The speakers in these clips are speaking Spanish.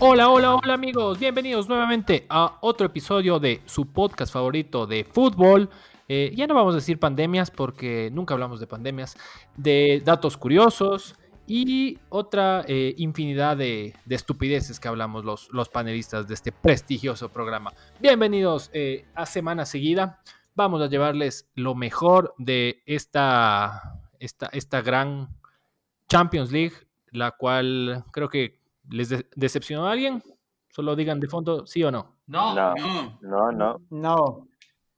Hola, hola, hola amigos, bienvenidos nuevamente a otro episodio de su podcast favorito de fútbol. Eh, ya no vamos a decir pandemias porque nunca hablamos de pandemias, de datos curiosos y otra eh, infinidad de, estupideces que hablamos los, los panelistas de este prestigioso programa. Bienvenidos eh, a semana seguida. Vamos a llevarles lo mejor de esta, esta, esta gran Champions League, la cual creo que ¿Les decepcionó a alguien? Solo digan de fondo sí o no. No, no, no. No.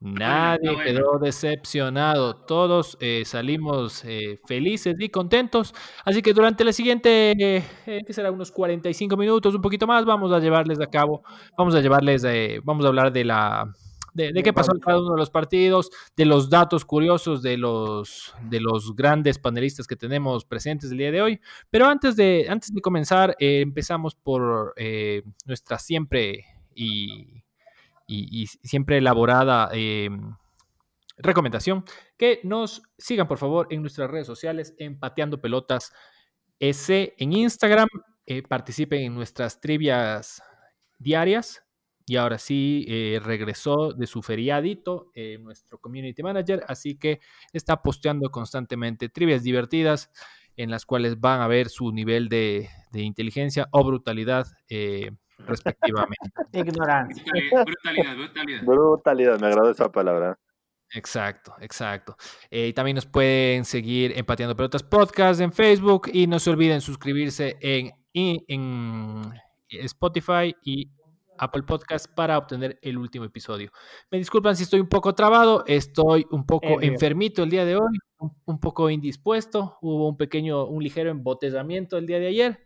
Nadie quedó decepcionado. Todos eh, salimos eh, felices y contentos. Así que durante la siguiente, eh, que será unos 45 minutos, un poquito más, vamos a llevarles a cabo, vamos a llevarles, vamos a hablar de la de, qué pasó en cada uno de los partidos, de los datos curiosos de los, de los grandes panelistas que tenemos presentes el día de hoy. Pero antes de, antes de comenzar, eh, empezamos por eh, nuestra siempre y, y, siempre elaborada em, recomendación, que nos sigan por favor en nuestras redes sociales, Empateando Pelotas S en Instagram, eh, participen en nuestras trivias diarias y ahora sí eh, regresó de su feriadito eh, nuestro community manager, así que está posteando constantemente trivias divertidas en las cuales van a ver su nivel de, inteligencia o brutalidad eh, respectivamente. Ignorancia. Brutalidad, brutalidad. Brutalidad, me agrada esa palabra. Exacto, exacto. y también nos pueden seguir Empateando Pelotas Podcast en Facebook y no se olviden suscribirse en, en Spotify y Apple Podcast para obtener el último episodio. Me disculpan si estoy un poco trabado, estoy un poco enfermito el día de hoy, un, poco indispuesto, hubo un pequeño, un ligero embotellamiento el día de ayer,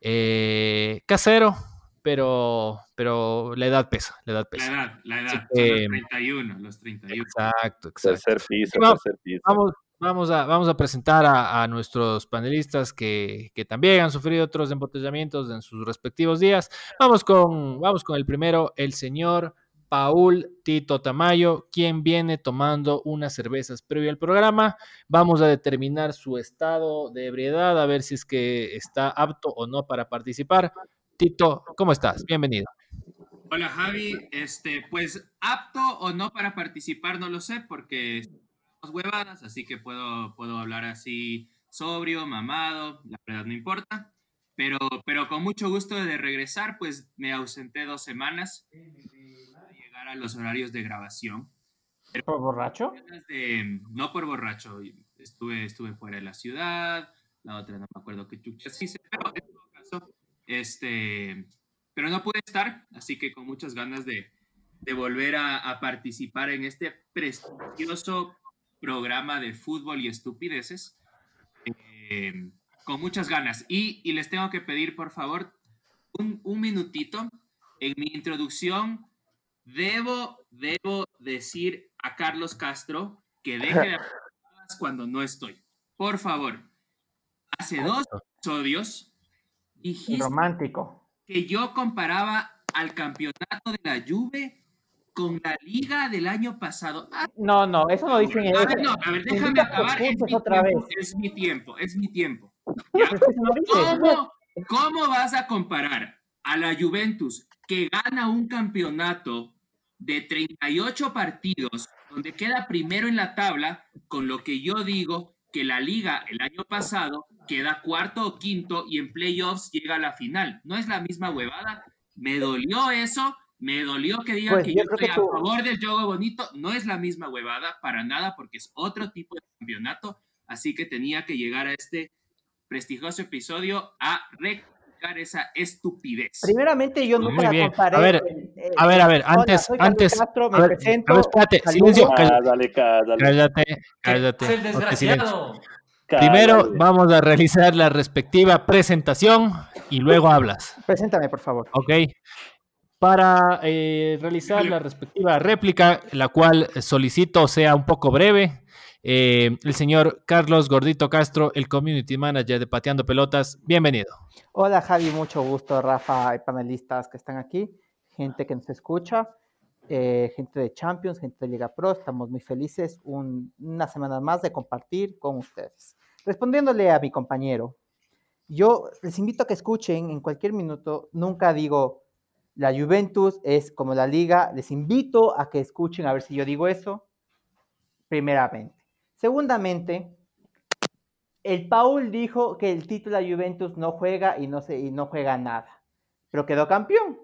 eh, casero, pero, pero la edad pesa, la edad pesa. La edad, la edad, los 31, los 31. Exacto, exacto. Tercer piso, tercer piso. Vamos, Vamos a, vamos a presentar a, nuestros panelistas que, también han sufrido otros embotellamientos en sus respectivos días. Vamos con, vamos con el primero, el señor Paul Tito Tamayo, quien viene tomando unas cervezas previo al programa. Vamos a determinar su estado de ebriedad, a ver si es que está apto o no para participar. Tito, ¿cómo estás? Bienvenido. Hola Javi, este, pues apto o no para participar, no lo sé, porque huevadas, así que puedo, puedo hablar así sobrio, mamado, la verdad no importa. Pero, pero con mucho gusto de regresar, pues me ausenté dos semanas para llegar a los horarios de grabación. ¿Por borracho? no por borracho, estuve, estuve fuera de la ciudad, la otra no me acuerdo qué chuchas hice, pero en todo caso, este, pero no pude estar, así que con muchas ganas de, de volver a, a, participar en este prestigioso programa de fútbol y estupideces eh, con muchas ganas. Y, y, les tengo que pedir, por favor, un, un, minutito. En mi introducción, debo, debo decir a Carlos Castro que deje de hablar cuando no estoy. Por favor, hace dos episodios dijiste Romántico. que yo comparaba al campeonato de la Juve con la liga del año pasado. Ah, no, no, eso no dicen a ver, no, a ver, déjame acabar. Es mi, otra tiempo, vez. es mi tiempo, es mi tiempo. ¿Cómo, ¿Cómo vas a comparar a la Juventus que gana un campeonato de 38 partidos, donde queda primero en la tabla, con lo que yo digo que la liga el año pasado queda cuarto o quinto y en playoffs llega a la final? ¿No es la misma huevada? Me dolió eso me dolió que digan pues, que yo, estoy a favor del juego bonito. No es la misma huevada para nada porque es otro tipo de campeonato. Así que tenía que llegar a este prestigioso episodio a rectificar esa estupidez. Primeramente, yo nunca la comparé. A ver, a ver, a ver, antes, antes. me presento, a ver, espérate, silencio. Cállate, cállate. cállate. el desgraciado. Primero vamos a realizar la respectiva presentación y luego hablas. Preséntame, por favor. Ok para eh, realizar la respectiva réplica, la cual solicito sea un poco breve. Eh, el señor Carlos Gordito Castro, el Community Manager de Pateando Pelotas, bienvenido. Hola Javi, mucho gusto, Rafa y panelistas que están aquí, gente que nos escucha, eh, gente de Champions, gente de Liga Pro, estamos muy felices una semana más de compartir con ustedes. Respondiéndole a mi compañero, Yo les invito a que escuchen en cualquier minuto, nunca digo la Juventus es como la liga, les invito a que escuchen a ver si yo digo eso, primeramente. Segundamente, el Paul dijo que el título de Juventus no juega y no, se, y no juega nada, pero quedó campeón,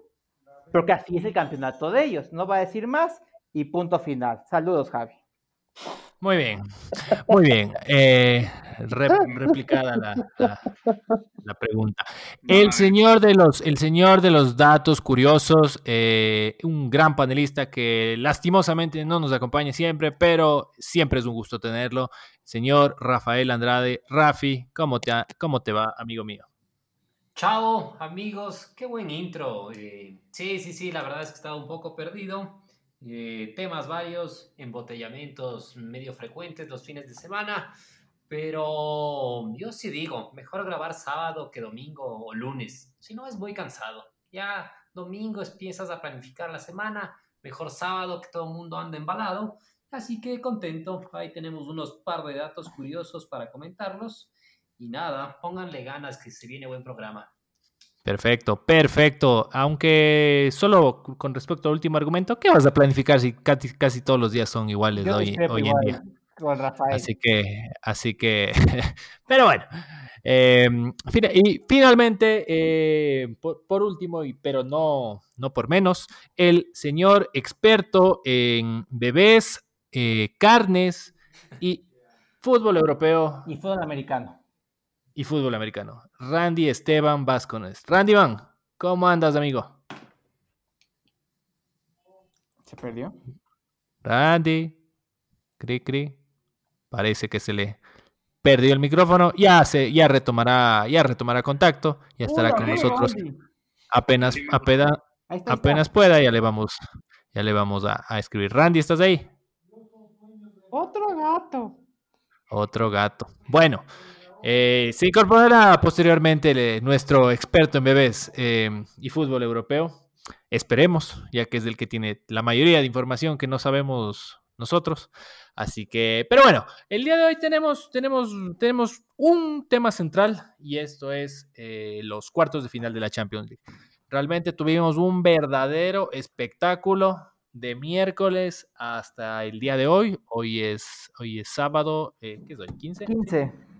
porque así es el campeonato de ellos, no va a decir más y punto final. Saludos, Javi. Muy bien, muy bien. Eh, replicada la, pregunta. El señor de los, el señor de los datos curiosos, eh, un gran panelista que lastimosamente no nos acompaña siempre, pero siempre es un gusto tenerlo. Señor Rafael Andrade, Rafi, ¿cómo te, cómo te va, amigo mío? Chao, amigos, qué buen intro. Eh, sí, sí, sí, la verdad es que estaba un poco perdido. Eh, temas varios, embotellamientos medio frecuentes los fines de semana, pero yo sí digo, mejor grabar sábado que domingo o lunes, si no es muy cansado. Ya domingo empiezas a planificar la semana, mejor sábado que todo el mundo anda embalado, así que contento, ahí tenemos unos par de datos curiosos para comentarlos y nada, pónganle ganas que se viene buen programa. Perfecto, perfecto. Aunque solo con respecto al último argumento, ¿qué vas a planificar si casi, casi todos los días son iguales hoy, hoy en día? Así que, así que, pero bueno. Em, y finalmente, eh, por, último, y, pero no, no por menos, el señor experto en bebés, eh, carnes y fútbol europeo. Y fútbol americano y fútbol americano. Randy Esteban Vázquez. Randy Van, ¿cómo andas, amigo? ¿Se perdió? Randy, cri cri. Parece que se le perdió el micrófono. Ya se, ya retomará, ya retomará contacto. Ya estará con nosotros. Apenas, apenas, apenas pueda, ya le vamos, ya le vamos a, a escribir. Randy, ¿estás ahí? Otro gato. Otro gato. Bueno. Eh, se incorporará posteriormente nuestro experto en bebés eh, y fútbol europeo. Esperemos, ya que es el que tiene la mayoría de información que no sabemos nosotros. Así que, pero bueno, el día de hoy tenemos, tenemos, tenemos un tema central y esto es eh, los cuartos de final de la Champions League. Realmente tuvimos un verdadero espectáculo de miércoles hasta el día de hoy. Hoy es, hoy es sábado, ¿qué es hoy? ¿15? 15.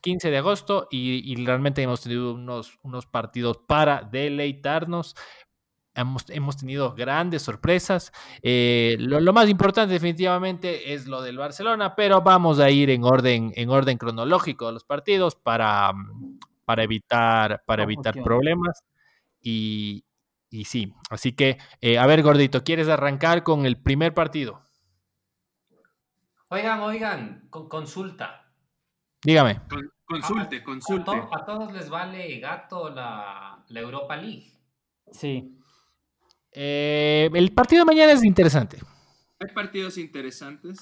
15 de agosto y, realmente hemos tenido unos, unos partidos para deleitarnos. Hemos, hemos tenido grandes sorpresas. Eh, lo, más importante definitivamente es lo del Barcelona, pero vamos a ir en orden, en orden cronológico de los partidos para, para evitar, para evitar problemas. Y, y sí, así que, eh, a ver, gordito, ¿quieres arrancar con el primer partido? Oigan, oigan, con consulta. Dígame. consulte, consulte. A, todos les vale gato la, Europa League. Sí. Eh, el partido de mañana es interesante. Hay partidos interesantes.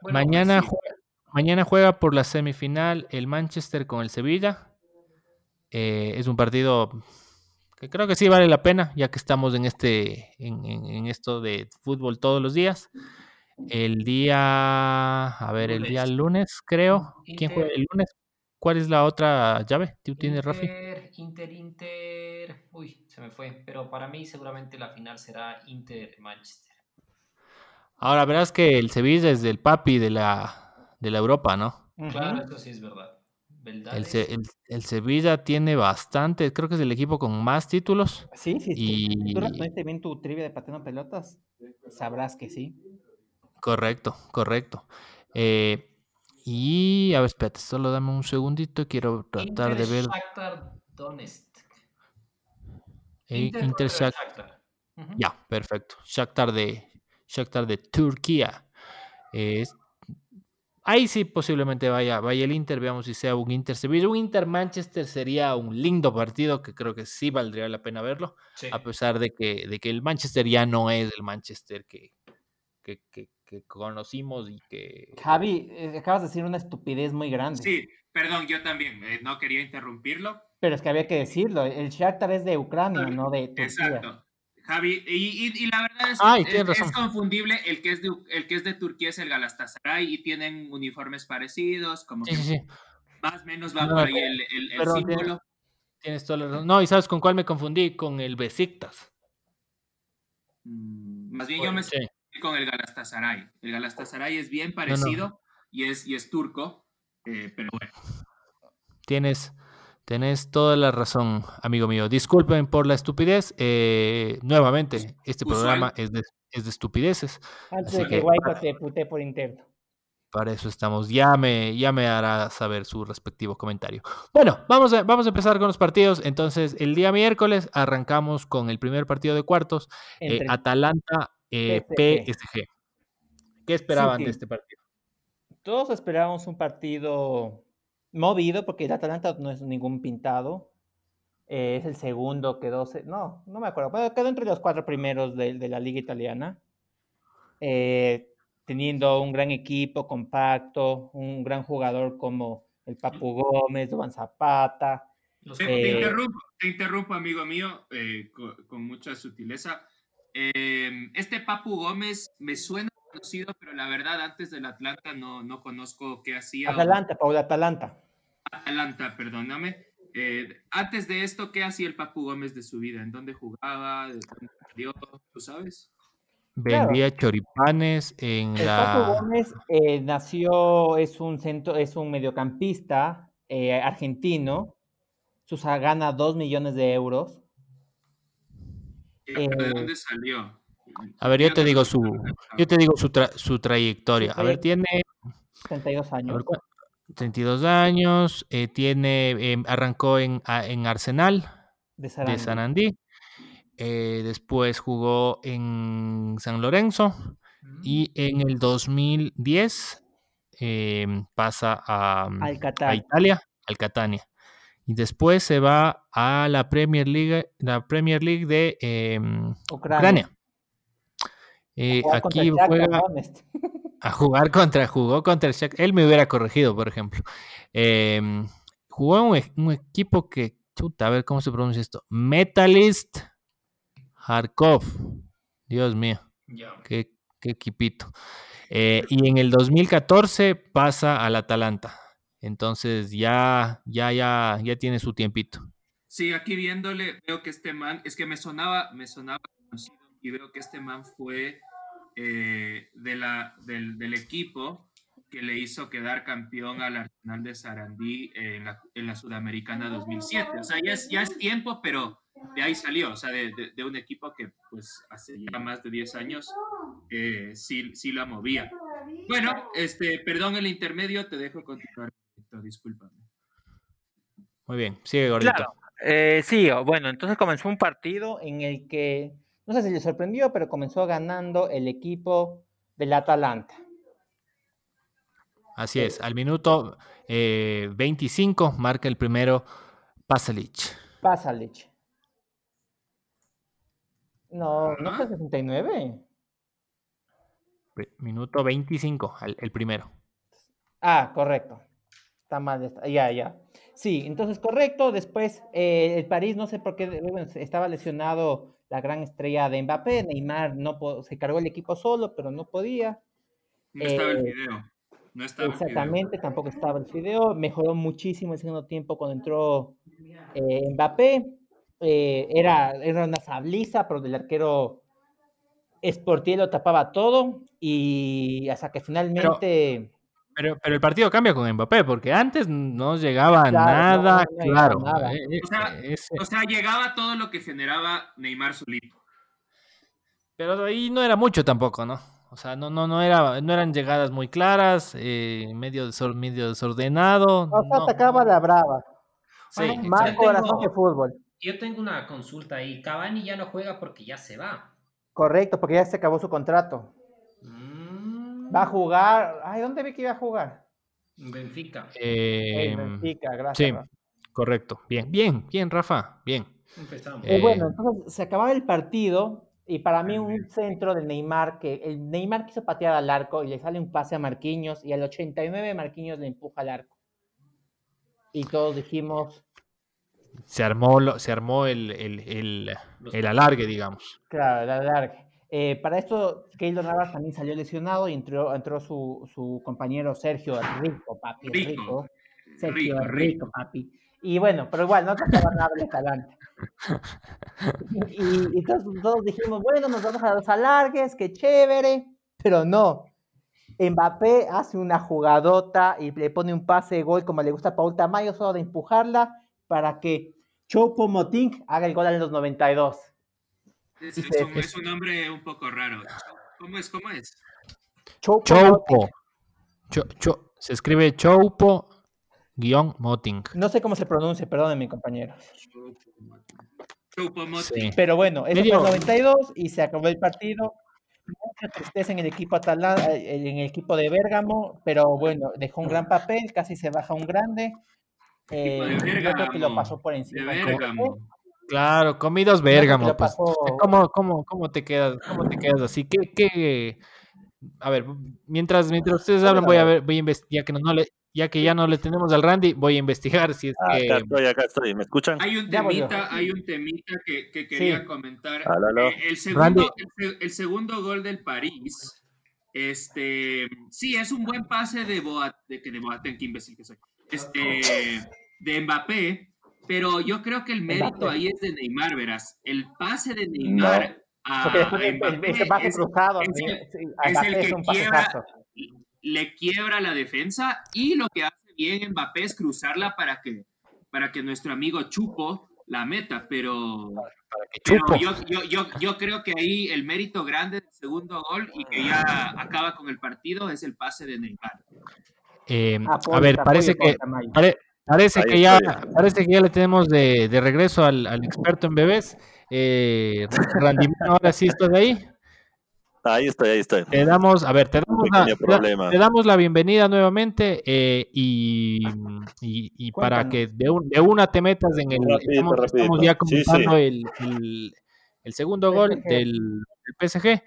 mañana, pues juega, mañana juega por la semifinal el Manchester con el Sevilla. Eh, es un partido que creo que sí vale la pena, ya que estamos en este, en esto de fútbol todos los días. El día, a ver, el día lunes, creo. ¿Quién juega el lunes? ¿Cuál es la otra llave? ¿Tú tienes, Rafi? Inter, Inter. Uy, se me fue. Pero para mí, seguramente la final será Inter-Manchester. Ahora verás que el Sevilla es del papi de la, de la Europa, ¿no? Claro, eso sí es verdad. El, Sevilla tiene bastante, creo que es el equipo con más títulos. Sí, sí, sí. Y... Tú bien tu trivia de pateando pelotas, sabrás que sí. Correcto, correcto. Eh, y a ver, espérate, solo dame un segundito, quiero tratar de ver. Shakhtar Donetsk. Eh, Inter, Shakhtar. Ya, perfecto. Shakhtar de Shakhtar de Turquía. ahí sí posiblemente vaya, vaya el Inter, veamos si sea un Inter Sevilla. Un Inter Manchester sería un lindo partido que creo que sí valdría la pena verlo, a pesar de que, de que el Manchester ya no es el Manchester que, que, que conocimos y que... Javi, eh, acabas de decir una estupidez muy grande. Sí, perdón, yo también, eh, no quería interrumpirlo. Pero es que había que decirlo, el Shakhtar es de Ucrania, no de Turquía. Exacto. Javi, y, la verdad es que es, confundible, el que es, de, el que es de Turquía es el Galatasaray y tienen uniformes parecidos, como sí, sí, más o menos va por ahí el, el, símbolo. Tienes, toda la razón. No, y ¿sabes con cuál me confundí? Con el Besiktas. Mm, más bien yo me con el Galatasaray. El Galatasaray es bien parecido Y, es, y es turco, eh, pero bueno. Tienes, tienes toda la razón, amigo mío. Disculpen por la estupidez. Eh, nuevamente, este programa es de, es de estupideces. Antes de que, Guayco te pute por interno. Para eso estamos. Ya me, ya me hará saber su respectivo comentario. Bueno, vamos a, vamos a empezar con los partidos. Entonces, el día miércoles arrancamos con el primer partido de cuartos. Eh, Atalanta eh, PSG. ¿Qué esperaban de este partido? Todos esperábamos un partido movido, porque el Atalanta no es ningún pintado. Eh, es el segundo, quedó. No, no me acuerdo. Pero quedó entre los cuatro primeros de, de la Liga Italiana. Eh, teniendo un gran equipo compacto, un gran jugador como el Papu Gómez, Juan Zapata. te, eh, interrumpo, amigo mío, eh, con, mucha sutileza. Em, este Papu Gómez me suena conocido, pero la verdad antes del Atlanta no, no conozco qué hacía. Atalanta, Paula Atalanta. Atalanta, perdóname. Eh, antes de esto, ¿qué hacía el Papu Gómez de su vida? ¿En dónde jugaba? ¿De dónde ¿Tú sabes? Vendía choripanes en el la. Papu Gómez eh, nació, es un centro, es un mediocampista eh, argentino. Susa gana 2 millones de euros. ¿De dónde salió? A ver, yo te digo su, yo te digo su, su trayectoria. A ver, tiene 32 años. 32 años, eh, tiene, em, arrancó en, en Arsenal de Sarandí. Eh, después jugó en San Lorenzo mm. y en el 2010 em, pasa a, mm, a, Italia, al Catania. Y después se va a la Premier League, la Premier League de em, Ucrania. Eh, aquí juega a jugar contra, jugó contra el Él me hubiera corregido, por ejemplo. Em, jugó en un, equipo que, chuta, a ver cómo se pronuncia esto. Metalist Harkov. Dios mío. Qué, equipito. Eh, y en el 2014 pasa al Atalanta. Entonces ya, ya, ya, ya tiene su tiempito. Sí, aquí viéndole, veo que este man, es que me sonaba, me sonaba conocido y veo que este man fue eh, de la, del, equipo que le hizo quedar campeón al Arsenal de Sarandí en la, en la Sudamericana 2007. O sea, ya es, ya es tiempo, pero de ahí salió, o sea, de, de, un equipo que pues hace ya más de 10 años eh, sí, sí, la movía. Bueno, este, perdón el intermedio, te dejo continuar, discúlpame. Muy bien, sigue Gordito. Claro, eh, sí, bueno, entonces comenzó un partido en el que, no sé si le sorprendió, pero comenzó ganando el equipo del Atalanta. Así es, al minuto 25 eh, marca el primero Pasalic. Pasalic. No, ¿no fue 69? Minuto 25, el primero. Ah, correcto. Está mal, ya, ya. Sí, entonces correcto. Después eh, el París, no sé por qué, estaba lesionado la gran estrella de Mbappé. Neymar no se cargó el equipo solo, pero no podía. No estaba el eh, video. No estaba exactamente, tampoco estaba el video. Mejoró muchísimo el segundo tiempo cuando entró eh, Mbappé. Era, era una sabliza, pero el arquero Sportier lo tapaba todo y hasta que finalmente... Pero, pero, el partido cambia con Mbappé, porque antes no llegaba nada, claro. Eh, eh, o, sea, llegaba todo lo que generaba Neymar solito. Pero ahí no era mucho tampoco, ¿no? O sea, no, no, no, era, no eran llegadas muy claras, medio, medio desordenado. O sea, atacaba la brava. Sí, más corazón que fútbol yo tengo una consulta ahí. Cavani ya no juega porque ya se va. Correcto, porque ya se acabó su contrato. Va a jugar. Ay, ¿dónde vi que iba a jugar? Benfica. Eh, Benfica, gracias. Sí, correcto. Bien, bien, bien, Rafa. Bien. Empezamos. Eh, bueno, entonces se acababa el partido y para mí un centro de Neymar, que el Neymar quiso patear al arco y le sale un pase a Marquinhos y al 89 Marquinhos le empuja al arco. Y todos dijimos, se armó, se armó el, el, alargue, digamos. Claro, el alargue. Eh, para esto, Keylor Navas también salió lesionado y entró, entró su, su compañero Sergio Rico, papi Rico. Sergio rico, papi. Y bueno, pero igual, no te nada de talante. Y, y todos, dijimos, bueno, nos vamos a los alargues, qué chévere, pero no. Mbappé hace una jugadota y le pone un pase de gol como le gusta a Paul Tamayo, solo de empujarla para que Chopo Moting haga el gol en los 92. Es, es, un nombre un poco raro. ¿Cómo es? ¿Cómo es? Chopo. se escribe Chopo guion Moting. No sé cómo se pronuncia, perdónenme, compañero. Pero bueno, es el 92 y se acabó el partido. Mucha tristeza en el equipo Atalanta, en el equipo de Bérgamo, pero bueno, dejó un gran papel, casi se baja un grande. Eh, yo creo que lo pasó por encima. Claro, comidos Bérgamo. Pues. ¿Cómo, cómo, cómo, te quedas, ¿Cómo te quedas así? ¿Qué, qué... A ver, mientras, mientras ustedes hablan, voy a ver, voy a investigar, que no, le, ya que ya no le tenemos al Randy, voy a investigar si es ah, que... Acá estoy, acá estoy, ¿me escuchan? Hay un temita, hay un temita que, que quería comentar. Eh, el, segundo, el, segundo gol del París, este, sí, es un buen pase de Boateng, que de Boateng, qué imbécil que soy, este, de Mbappé, pero yo creo que el mérito ahí es de Neymar, verás. El pase de Neymar a, Mbappé ese pase es, cruzado, es, el, que quiebra, le quiebra la defensa y lo que hace bien Mbappé es cruzarla para que, para que nuestro amigo Chupo la meta, pero, yo, yo, yo, creo que ahí el mérito grande del segundo gol y que ya acaba con el partido es el pase de Neymar. Eh, a ver, parece que, parece, que ya, parece que ya le tenemos de, de regreso al, al, experto en bebés. Eh, Randy, ahora sí estás ahí. Ahí estoy, ahí estoy. Te damos, a ver, te damos, la, te damos la bienvenida nuevamente eh, y, y, para que de, de, una te metas en el... estamos, ya comenzando El, el, segundo gol del, del PSG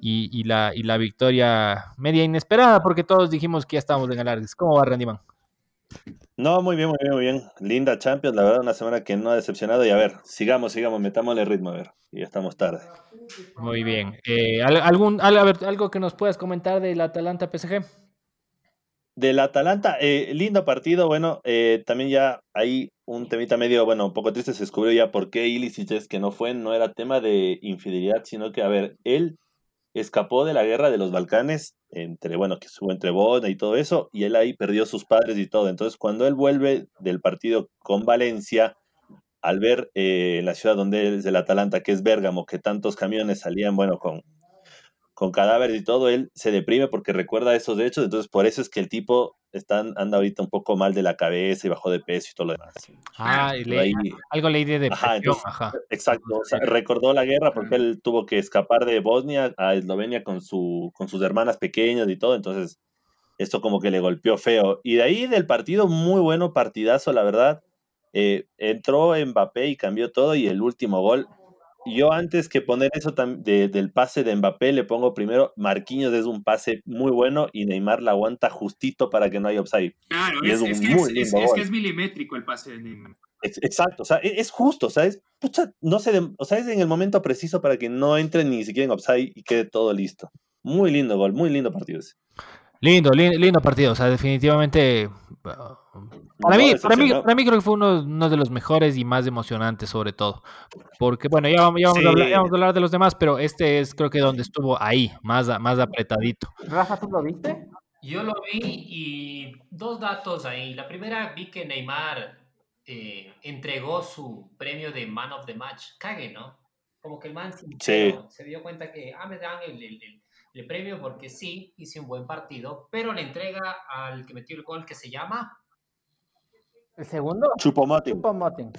y, y, la, y la victoria media inesperada porque todos dijimos que ya estábamos en alargues. ¿Cómo va, Randy Man? No, muy bien, muy bien, muy bien. Linda Champions, la verdad, una semana que no ha decepcionado. Y a ver, sigamos, sigamos, metámosle ritmo, a ver. Y ya estamos tarde. Muy bien. Eh, ¿algún, a ver, ¿Algo que nos puedas comentar del Atalanta PSG? Del Atalanta, eh, lindo partido. Bueno, eh, también ya hay un temita medio, bueno, un poco triste. Se descubrió ya por qué Ilicic es que no fue. No era tema de infidelidad, sino que, a ver, él escapó de la guerra de los Balcanes, entre, bueno, que estuvo entre Bona y todo eso, y él ahí perdió sus padres y todo. Entonces, cuando él vuelve del partido con Valencia, al ver eh, la ciudad donde es el Atalanta, que es Bérgamo, que tantos camiones salían, bueno, con, con cadáveres y todo, él se deprime porque recuerda esos hechos, entonces por eso es que el tipo está, anda ahorita un poco mal de la cabeza y bajó de peso y todo lo demás. Ah, algo leí de depresión. Exacto, o sea, recordó la guerra porque él tuvo que escapar de Bosnia a Eslovenia con, su, con sus hermanas pequeñas y todo, entonces esto como que le golpeó feo. Y de ahí del partido, muy bueno partidazo, la verdad. Eh, entró Mbappé y cambió todo y el último gol yo antes que poner eso del pase de Mbappé, le pongo primero, Marquinhos es un pase muy bueno y Neymar la aguanta justito para que no haya upside. Claro, es, un muy lindo es, que es milimétrico el pase de Neymar. exacto, o sea, e, es, justo, o sea, es, no sé, o sea, es en el momento preciso para que no entre ni siquiera en upside y quede todo listo. Muy lindo gol, muy lindo partido ese. Lindo, lindo, partido. O sea, definitivamente. Para mí, para mí, para mí creo que fue uno, de los mejores y más emocionantes, sobre todo. Porque, bueno, ya, vamos, a hablar, de los demás, pero este es creo que donde estuvo ahí, más, más apretadito. Rafa, ¿tú lo viste? Yo lo vi y dos datos ahí. La primera, vi que Neymar eh, entregó su premio de Man of the Match. Cague, ¿no? Como que el man se, dio cuenta que, ah, me dan el el premio porque sí, hice un buen partido, pero le entrega al que metió el gol que se llama... ¿El segundo? Chupo Motin. Chupo Motin.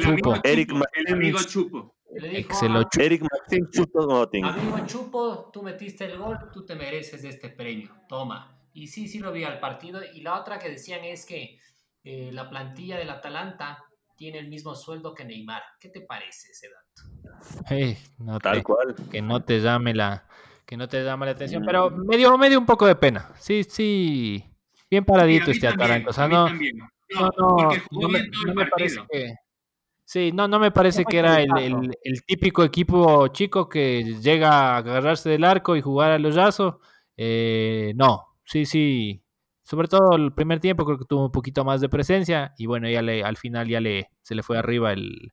Chupo. Eric El amigo Chupo. Le dijo, Eric Martin Chupo Motin. Amigo Chupo, tú metiste el gol, tú te mereces este premio. Toma. Y sí, sí lo vi al partido. Y la otra que decían es que eh, la plantilla del Atalanta tiene el mismo sueldo que Neymar. ¿Qué te parece ese dato? Hey, no Tal cual. Que no te llame la, que no te llama la atención, pero me dio, un poco de pena. Sí, sí, bien paradito este Atalanta. O sea, no, no, no, me, parece que... Sí, no, no me parece que era el, típico equipo chico que llega a agarrarse del arco y jugar al hoyazo. Eh, no, sí, sí, sobre todo el primer tiempo creo que tuvo un poquito más de presencia y bueno, ya le, al final ya le, se le fue arriba el,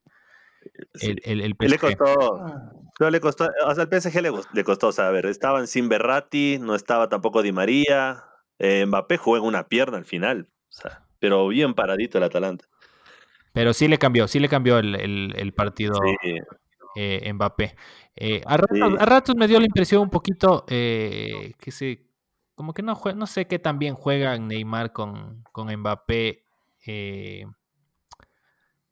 el, el, PSG. Le costó, no le costó, o sea, al PSG le, le costó, o sea, a ver, estaban sin Berratti, no estaba tampoco Di María, eh, Mbappé jugó en una pierna al final, o sea, pero bien paradito el Atalanta. Pero sí le cambió, sí le cambió el, partido eh, Mbappé. Eh, a, ratos, me dio la impresión un poquito que se, como que no juega, no sé qué tan bien juega Neymar con, con Mbappé.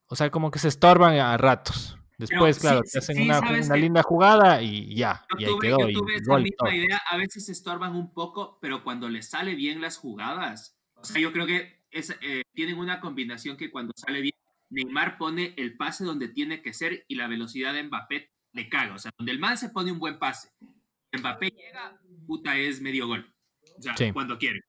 o sea, como que se estorban a ratos. Después, claro, te hacen una, linda jugada y ya, y ahí quedó. Yo tuve esa misma idea, a veces se estorban un poco, pero cuando les sale bien las jugadas, o sea, yo creo que eh, tienen una combinación que cuando sale bien, Neymar pone el pase donde tiene que ser y la velocidad de Mbappé le caga. O sea, donde el man se pone un buen pase, Mbappé llega, puta, es medio gol. O sea, cuando quiere.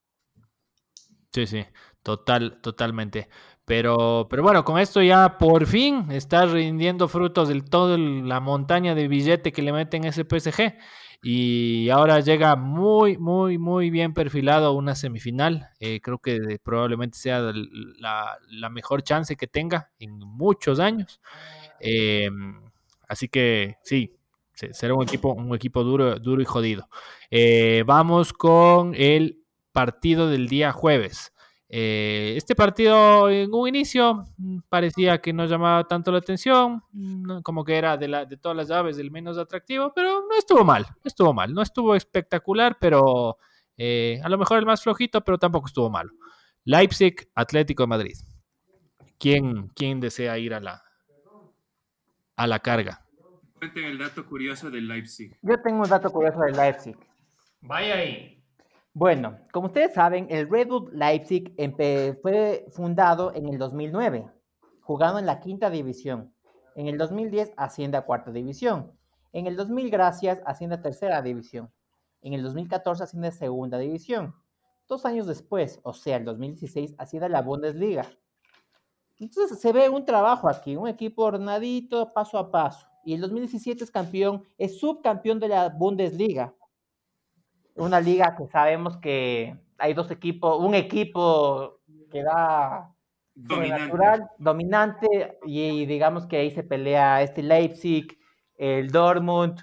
Sí, sí, total, totalmente. Pero, pero bueno, con esto ya por fin está rindiendo frutos del todo la montaña de billete que le meten ese PSG y ahora llega muy, muy, muy bien perfilado a una semifinal. Eh, creo que probablemente sea la, mejor chance que tenga en muchos años. Eh, así que sí, será un equipo, un equipo duro, duro y jodido. Eh, vamos con el partido del día jueves. Eh, este partido en un inicio mm, parecía que no llamaba tanto la atención, como que era de, la, de todas las llaves el menos atractivo, pero no estuvo mal, no estuvo mal, no estuvo espectacular, pero eh, a lo mejor el más flojito, pero tampoco estuvo malo. Leipzig, Atlético de Madrid. ¿Quién, quién desea ir a la, a la carga? Cuenten el dato curioso del Leipzig. Yo tengo un dato curioso del Leipzig. Vaya ahí. Bueno, como ustedes saben, el Red Bull Leipzig fue fundado en el 2009, jugando en la quinta división. En el 2010 asciende a cuarta división. En el 2000, gracias, asciende a tercera división. En el 2014 asciende a segunda división. Dos años después, o sea, el 2016, asciende a la Bundesliga. Entonces se ve un trabajo aquí, un equipo ordenadito, paso a paso. Y el 2017 es campeón, es subcampeón de la Bundesliga una liga que sabemos que hay dos equipos, un equipo que da dominante, dominante y, digamos que ahí se pelea este Leipzig, el Dortmund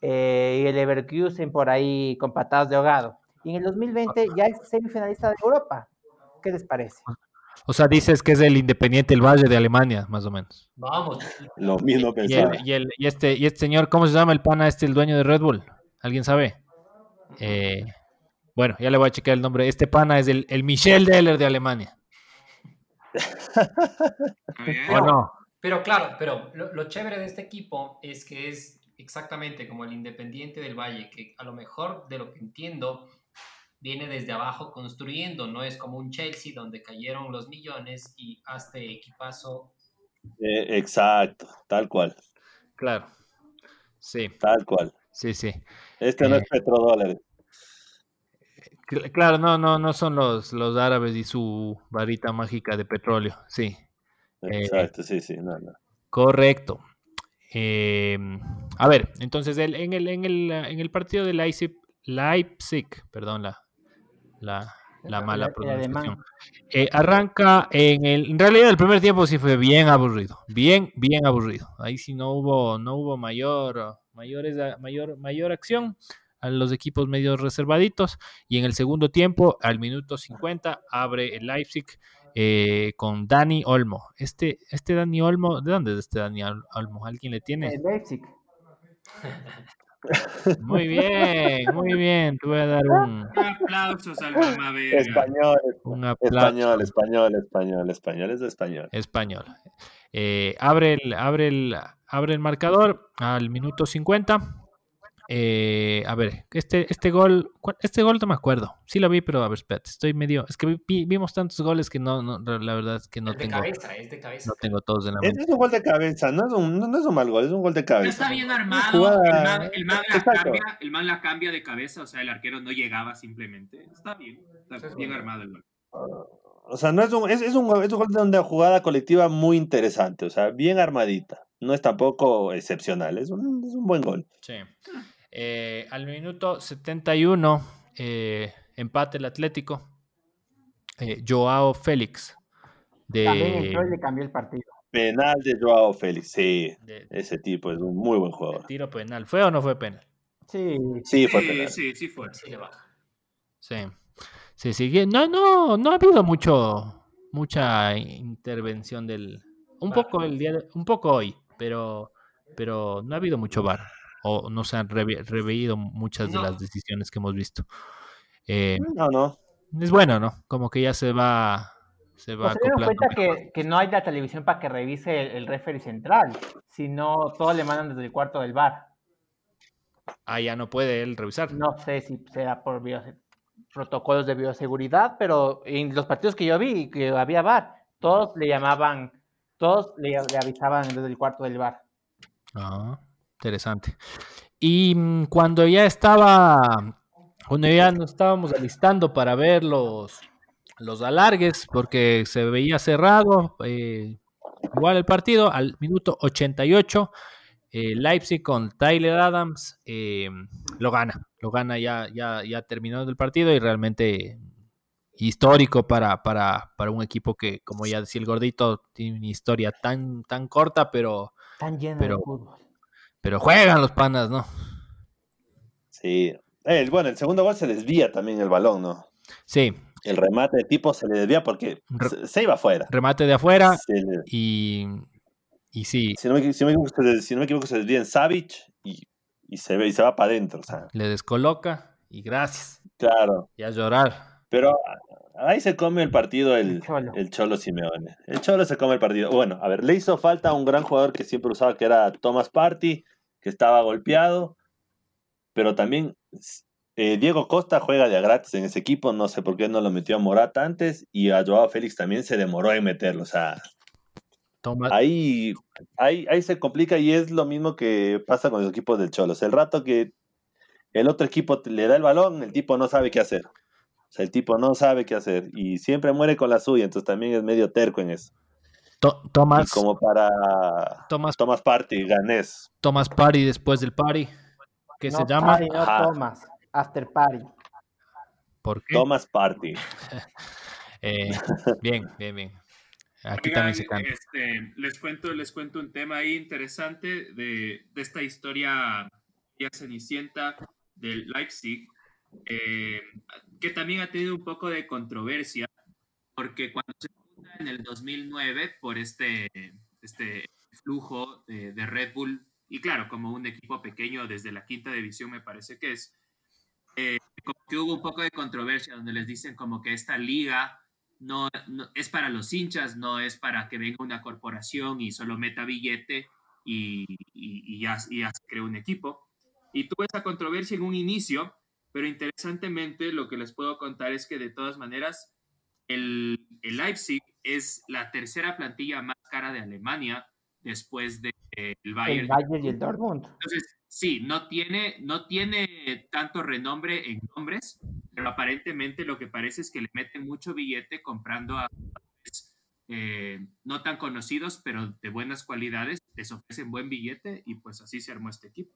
eh, y el Leverkusen por ahí con patadas de ahogado. Y en el 2020 ya es semifinalista de Europa. ¿Qué les parece? O sea, dices que es el Independiente del Valle de Alemania, más o menos. Vamos. Lo mismo pensaba. Y, el, y, este, y este señor, ¿cómo se llama el pana este, el dueño de Red Bull? ¿Alguien sabe? Eh, bueno, ya le voy a checar el nombre. Este pana es el, el Michel Deller de Alemania. ¿O no? Pero claro, pero lo, chévere de este equipo es que es exactamente como el Independiente del Valle, que a lo mejor de lo que entiendo viene desde abajo construyendo, no es como un Chelsea donde cayeron los millones y hasta equipazo. Eh, exacto, tal cual. Claro. Sí. Tal cual. Sí, sí. Este no es eh, petrodólares. Claro, no, no, no son los, los árabes y su varita mágica de petróleo, sí. Exacto, sí, sí, no, no. Correcto. Em, a ver, entonces en, el, en, el, en el partido de Leipzig, Leipzig perdón, la, la, la mala pronunciación. Eh, arranca en el. En realidad, el primer tiempo sí fue bien aburrido. Bien, bien aburrido. Ahí sí no hubo, no hubo mayor, mayores, mayor, mayor acción a los equipos medio reservaditos. Y en el segundo tiempo, al minuto 50, abre el Leipzig eh, con Dani Olmo. Este, este Dani Olmo, ¿de dónde es este Dani Olmo? ¿Alguien le tiene? El Leipzig. Muy bien, muy bien. Te voy a dar un, aplauso al Español, español, español, español, español, es de español. Español. Eh, abre, el, abre, el, abre el marcador al minuto 50. Eh, a ver, este, este gol, este gol no me acuerdo. Sí lo vi, pero a ver, espérate, estoy medio. Es que vimos tantos goles que no, no, la verdad es que no tengo. cabeza, es de cabeza. No tengo todos en la mente. Es, un gol de cabeza, no es un, no, es un mal gol, es un gol de cabeza. está bien armado, el, man, el, man la cambia, el man la cambia de cabeza, o sea, el arquero no llegaba simplemente. Está bien, está bien armado el gol. O sea, no es un, es, es un, es un gol de una jugada colectiva muy interesante, o sea, bien armadita. No es tampoco excepcional, es un, es un buen gol. Sí. Eh, al minuto 71, eh, empate el Atlético. eh, Joao Félix. De... También entró y le cambió el partido. Penal de Joao Félix, sí. Ese tipo es un muy buen jugador. Tiro penal. ¿Fue o no fue penal? Sí. Sí, fue penal. Sí, sí fue. Sí, sí. Sí, sí. No, no, no ha habido mucho, mucha intervención del. Un poco el día un poco hoy, pero, pero no ha habido mucho bar o no se han reveído muchas de las decisiones que hemos visto. Eh, no, no. Es bueno, ¿no? Como que ya se va. Se va pues se cuenta que, que, no hay la televisión para que revise el, el referee central, sino todo le mandan desde el cuarto del bar. Ah, ya no puede él revisar. No sé si sea por protocolos de bioseguridad, pero en los partidos que yo vi, que había bar, todos le llamaban, todos le, le avisaban desde el cuarto del bar. Ah, interesante. Y mm, cuando ya estaba, cuando ya nos estábamos alistando para ver los, los alargues, porque se veía cerrado, eh, igual el partido, al minuto 88, eh, Leipzig con Tyler Adams eh, lo gana, lo gana ya, ya, ya terminó el partido y realmente histórico para, para, para, un equipo que, como ya decía el gordito, tiene una historia tan, tan corta, pero... Tan llena pero, de fútbol. Pero juegan los panas, ¿no? Sí. bueno, el segundo gol se desvía también el balón, ¿no? Sí. El remate de tipo se le desvía porque se, iba afuera. Remate de afuera y y sí. Si no me, si me, equivoco, se, si no me equivoco, se desvía en Savage y, y, se, ve, y se va para adentro. O sea. Le descoloca y gracias. Claro. Y a llorar. Pero ahí se come el partido el, el, Cholo. Simeone. El Cholo se come el partido. Bueno, a ver, le hizo falta a un gran jugador que siempre usaba, que era Thomas Party, que estaba golpeado. Pero también eh, Diego Costa juega de a gratis en ese equipo. No sé por qué no lo metió a Morata antes. Y a Joao Félix también se demoró en meterlo. O sea, Ahí, ahí, ahí se complica y es lo mismo que pasa con los equipos del Cholos. El rato que el otro equipo le da el balón, el tipo no sabe qué hacer. O sea, el tipo no sabe qué hacer y siempre muere con la suya, entonces también es medio terco en eso. Tomás. como para Tomás, Tomás Party, ganés. Tomás Party después del party, que se llama. Party, no Tomás, After Party. ¿Por qué? Tomás Party. Eh, bien, bien, bien. Aquí también se este, les, cuento, les cuento un tema ahí interesante de, de esta historia ya cenicienta del Leipzig, eh, que también ha tenido un poco de controversia, porque cuando se en el 2009 por este, este flujo de, de, Red Bull, y claro, como un equipo pequeño desde la quinta división me parece que es, eh, como que hubo un poco de controversia donde les dicen como que esta liga no, es para los hinchas, no es para que venga una corporación y solo meta billete y, y, ya, y ya se crea un equipo. Y tuvo esa controversia en un inicio, pero interesantemente lo que les puedo contar es que de todas maneras el, el Leipzig es la tercera plantilla más cara de Alemania después del de, Bayern. El Bayern y el Dortmund. Entonces, sí, no tiene, no tiene tanto renombre en nombres, pero aparentemente lo que parece es que le meten mucho billete comprando a eh, no tan conocidos, pero de buenas cualidades, les ofrecen buen billete y pues así se armó este equipo.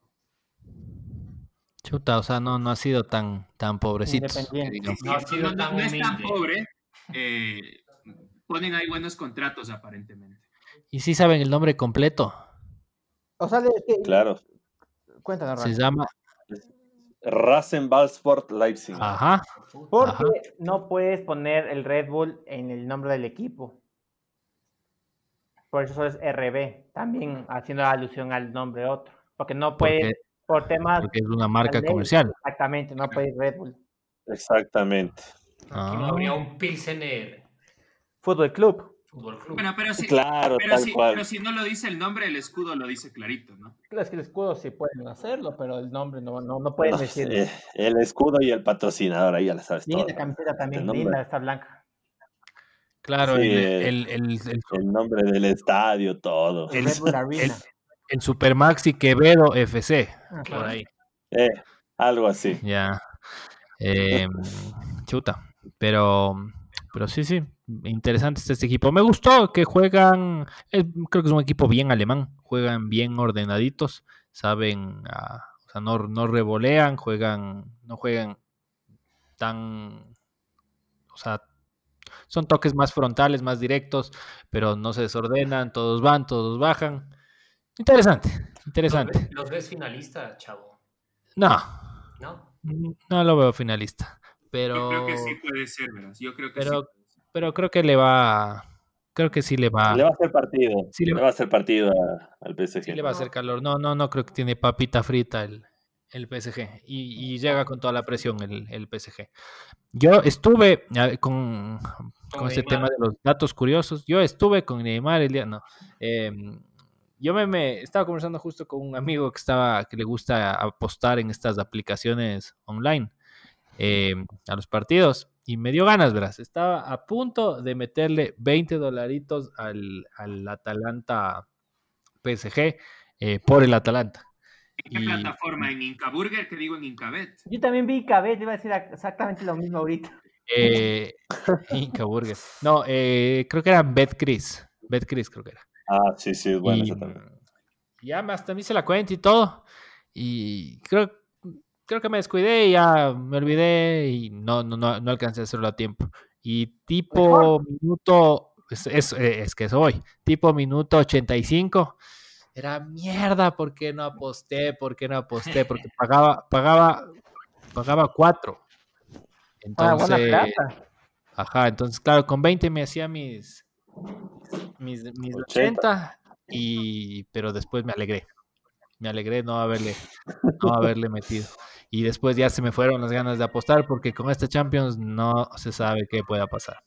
Chuta, o sea, no, no ha sido tan, tan pobrecito. no, ha sido tan no, es tan pobre. Eh, ponen ahí buenos contratos aparentemente. ¿Y si saben el nombre completo? O sea, que, claro. Cuéntanos, Se llama Rasenballsport Leipzig. Ajá. Porque no puedes poner el Red Bull en el nombre del equipo. Por eso es RB, también haciendo alusión al nombre otro. Porque no puedes, por temas. Porque es una marca comercial. Exactamente, no puedes Red Bull. Exactamente. Aquí no había un Pilsener. Fútbol Club. Bueno, pero si, claro, pero, si, pero si no lo dice el nombre, el escudo lo dice clarito, ¿no? Es que el escudo sí pueden hacerlo, pero el nombre no, no, no pueden decirlo. Eh, el escudo y el patrocinador, ahí ya lo sabes. Y la camiseta también, linda, está blanca. Claro, el, el, el, el, nombre del estadio, todo. El, el, Supermaxi Quevedo FC, ah, por ahí. Eh, algo así. Ya. Eh, chuta. Pero, pero sí, sí, interesante este equipo. Me gustó que juegan, eh, creo que es un equipo bien alemán, juegan bien ordenaditos, saben, uh, o sea, no, no revolean, juegan, no juegan tan, o sea, son toques más frontales, más directos, pero no se desordenan, todos van, todos bajan. Interesante, interesante. ¿Los ves, finalista, chavo? No. ¿No? No lo veo finalista. Pero. Yo creo que sí puede ser, ¿verdad? Yo creo que pero, sí. Pero creo que le va. Creo que sí le va. Le va a hacer partido. Sí le, va a hacer partido al PSG. Sí le va a hacer calor. No, no, no creo que tiene papita frita el, el PSG. Y, y, llega con toda la presión el, el PSG. Yo estuve con, con ese tema de los datos curiosos. Yo estuve con Neymar el día. No. Eh, yo me, me, estaba conversando justo con un amigo que estaba que le gusta apostar en estas aplicaciones online eh, a los partidos y me dio ganas, verás. Estaba a punto de meterle 20 dolaritos al, al Atalanta PSG eh, por el Atalanta. ¿En qué y... plataforma? ¿En Incaburger? Te digo en Incabet. Yo también vi Incabet, iba a decir exactamente lo mismo ahorita. Eh, Incaburger. No, eh, creo que era BetCris. BetCris creo que era. Ah, sí, sí, es bueno. Y, ya hasta me hice la cuenta y todo. Y creo, creo que me descuidé y ya me olvidé y no, no, no, no alcancé a hacerlo a tiempo. Y tipo minuto, es, es, es, que es hoy, tipo minuto 85, era mierda, ¿por qué no aposté? ¿Por qué no aposté? Porque pagaba, pagaba, pagaba cuatro. Entonces, ah, ajá, entonces claro, con 20 me hacía mis, mis, mis 80 y pero después me alegré. Me alegré no haberle, no haberle metido. Y después ya se me fueron las ganas de apostar porque con este Champions no se sabe qué pueda pasar.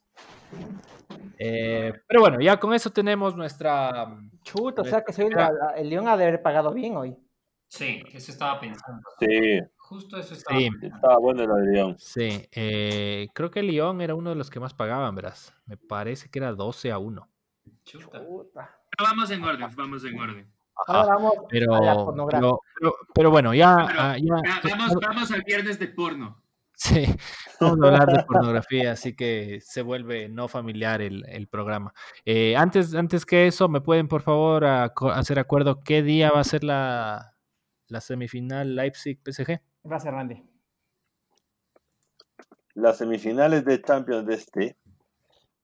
Eh, pero bueno, ya con eso tenemos nuestra. Chuta, o sea que soy el, el León ha de haber pagado bien hoy. Sí, eso estaba pensando. Sí. Justo eso estaba Sí. pensando. Estaba bueno de León. Sí, eh, creo que Lyon era uno de los que más pagaban, verás. Me parece que era 12 a 1. Chuta. Chuta. Pero vamos en orden, vamos en orden. Ahora vamos Pero, a la pornografía. pero, pero- pero bueno, ya, Pero, ah, ya- ya, vamos, vamos al viernes de porno. Sí, vamos a hablar de pornografía, así que se vuelve no familiar el, el programa. Eh, antes, antes que eso, ¿me pueden por favor hacer acuerdo qué día va a ser la, la semifinal Leipzig-PSG? Gracias, Randy. Las semifinales de Champions de este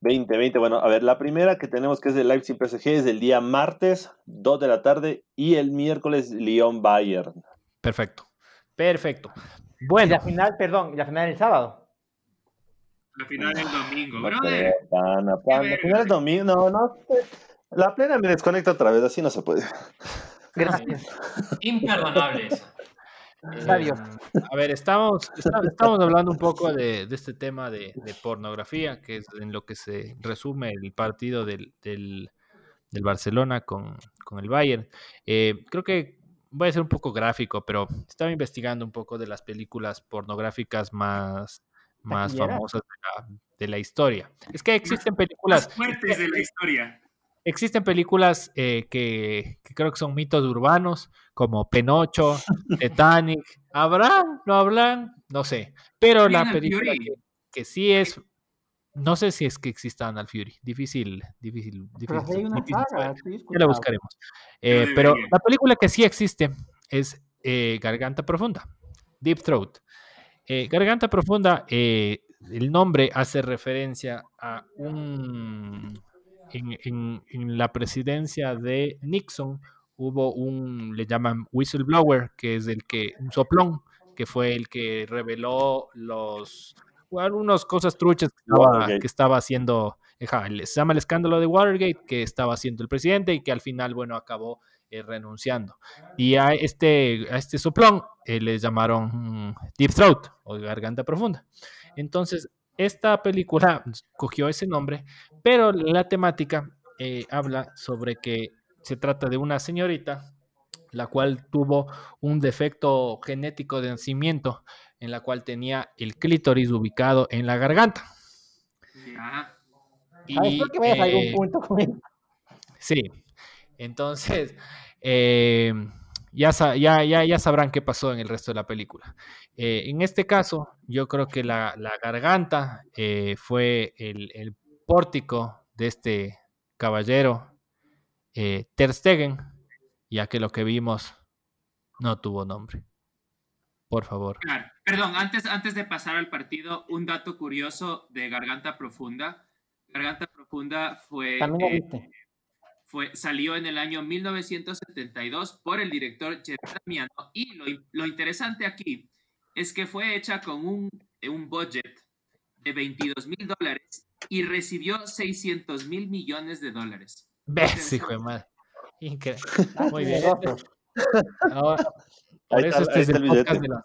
2020. Bueno, a ver, la primera que tenemos que es el Leipzig PSG es el día martes, 2 de la tarde, y el miércoles Lyon-Bayern. Perfecto, perfecto. Y Bueno, la final, perdón, y la final el sábado. La final del domingo. No brother. creo, pana, pana. Qué La final es domingo, no, no. La plena me desconecta otra vez, así no se puede. Gracias. Imperdonable eso. Adiós. Eh, a ver, estamos, esta- estamos hablando un poco de, de este tema de, de pornografía, que es en lo que se resume el partido del, del- del Barcelona con, con el Bayern. Eh, creo que voy a ser un poco gráfico, pero estaba investigando un poco de las películas pornográficas más, más famosas de la, de la historia. Es que existen películas, fuertes de la historia. Existen películas eh, que, que creo que son mitos urbanos, como Penocho, Titanic. ¿Habrán? ¿No habrán? No sé. Pero la película que, que sí es. No sé si es que exista Animal Fury. Difícil, difícil, Pero difícil. hay una difícil saga. Ya la buscaremos. Eh, pero la película que sí existe es eh, Garganta Profunda, Deep Throat. Eh, Garganta Profunda, eh, el nombre hace referencia a un... En, en- en la presidencia de Nixon hubo un, le llaman whistleblower, que es el que, un soplón, que fue el que reveló los, algunas cosas truchas que estaba, Watergate. que estaba haciendo, se llama el escándalo de Watergate, que estaba haciendo el presidente y que al final, bueno, acabó eh, renunciando. Y a este, a este soplón eh, le llamaron mm, Deep Throat o Garganta Profunda. Entonces, esta película cogió ese nombre, pero la temática eh, habla sobre que se trata de una señorita la cual tuvo un defecto genético de nacimiento en la cual tenía el clítoris ubicado en la garganta. Ah, espero que vayas a algún eh, punto con. Sí. Entonces, eh, ya, ya, ya, ya sabrán qué pasó en el resto de la película. Eh, en este caso, yo creo que la, la garganta eh, fue el, el pórtico de este caballero eh, Ter Stegen, ya que lo que vimos no tuvo nombre. Por favor. Claro. Perdón, antes, antes de pasar al partido, un dato curioso de Garganta Profunda. Garganta Profunda fue, También eh, fue salió en el año 1972 por el director Gerard Damiano y lo, lo, interesante aquí es que fue hecha con un, un budget de 22 mil dólares y recibió 600 mil millones de dólares. ¿Ves, hijo de madre? Increíble. Muy bien. Ahora, por eso este es el podcast de, la,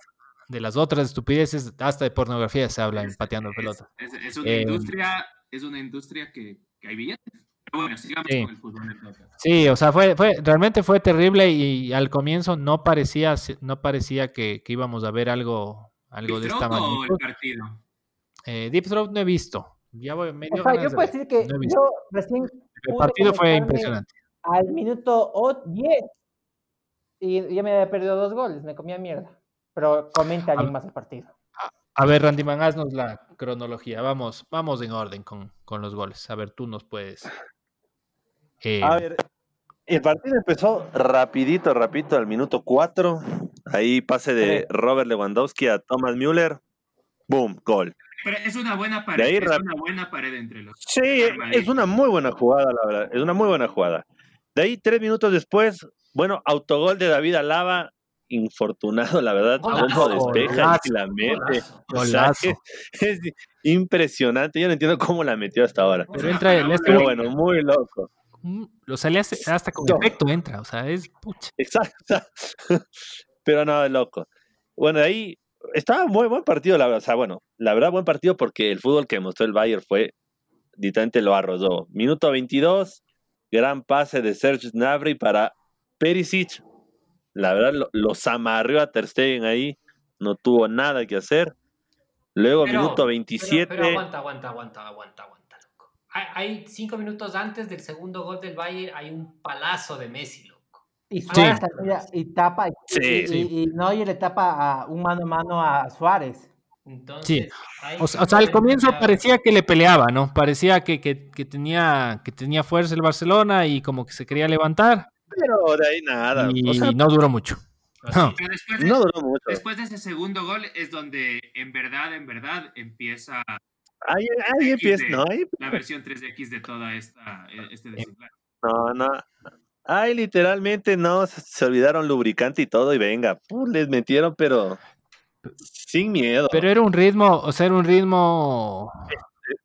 de, las otras estupideces, hasta de pornografía se habla en pateando pelota. Es, es, una eh, industria, es una industria que, que hay billetes. Pero bueno, sigamos sí. con el fútbol. Sí, o sea, fue, fue, realmente fue terrible y al comienzo no parecía, no parecía que, que íbamos a ver algo, algo de esta magnitud. el partido? Eh, Deep Throat no he visto. Ya voy medio o sea, yo puedo decir que no yo recién el partido fue impresionante. Al minuto 10 y ya me había perdido dos goles, me comía mierda. Pero comenta alguien más el partido. A ver, Randy Man, haznos la cronología. Vamos, vamos en orden con, con los goles. A ver, tú nos puedes. Eh... A ver, el partido empezó rapidito, rapidito, al minuto 4. Ahí pase de Robert Lewandowski a Thomas Müller. Boom, gol. Pero es una buena pared, ahí, es una buena pared entre los. Sí, es una muy buena jugada, la verdad. Es una muy buena jugada. De ahí, tres minutos después, bueno, autogol de David Alaba, infortunado, la verdad, cómo despeja y la mete. O sea, es, es, impresionante. Yo no entiendo cómo la metió hasta ahora. Pero entra el Pero bueno, muy loco. Lo sale hasta con no. efecto, entra, o sea, es pucha. Exacto. Pero no, loco. Bueno, de ahí estaba muy buen partido, la verdad. O sea, bueno, la verdad, buen partido porque el fútbol que mostró el Bayern fue, literalmente lo arrozó. Minuto 22, gran pase de Serge Gnabry para Perisic. La verdad, lo, los amarrió a Ter Stegen ahí. No tuvo nada que hacer. Luego, pero, minuto 27. Pero, pero, aguanta, aguanta, aguanta, aguanta, aguanta. Hay, hay, cinco minutos antes del segundo gol del Bayern, hay un palazo de Messi, loco. Y Suárez sí. y tapa, y, sí, y, sí. y, y Neuer le tapa a un mano a mano a Suárez. Entonces, sí. O, o, sea, al comienzo parecía que le peleaba, ¿no? Parecía que, que, que, tenía, que tenía fuerza el Barcelona y como que se quería levantar. Pero de ahí nada. Y o sea, no duró mucho. No. Después de, no duró mucho. Después de ese segundo gol es donde en verdad, en verdad empieza... Ahí, ahí empieza, ¿no? Ahí... La versión 3X de toda esta, este desenlace. No, no. Ay, literalmente no, se olvidaron lubricante y todo y venga, les metieron, pero sin miedo. Pero era un ritmo, o sea, era un ritmo...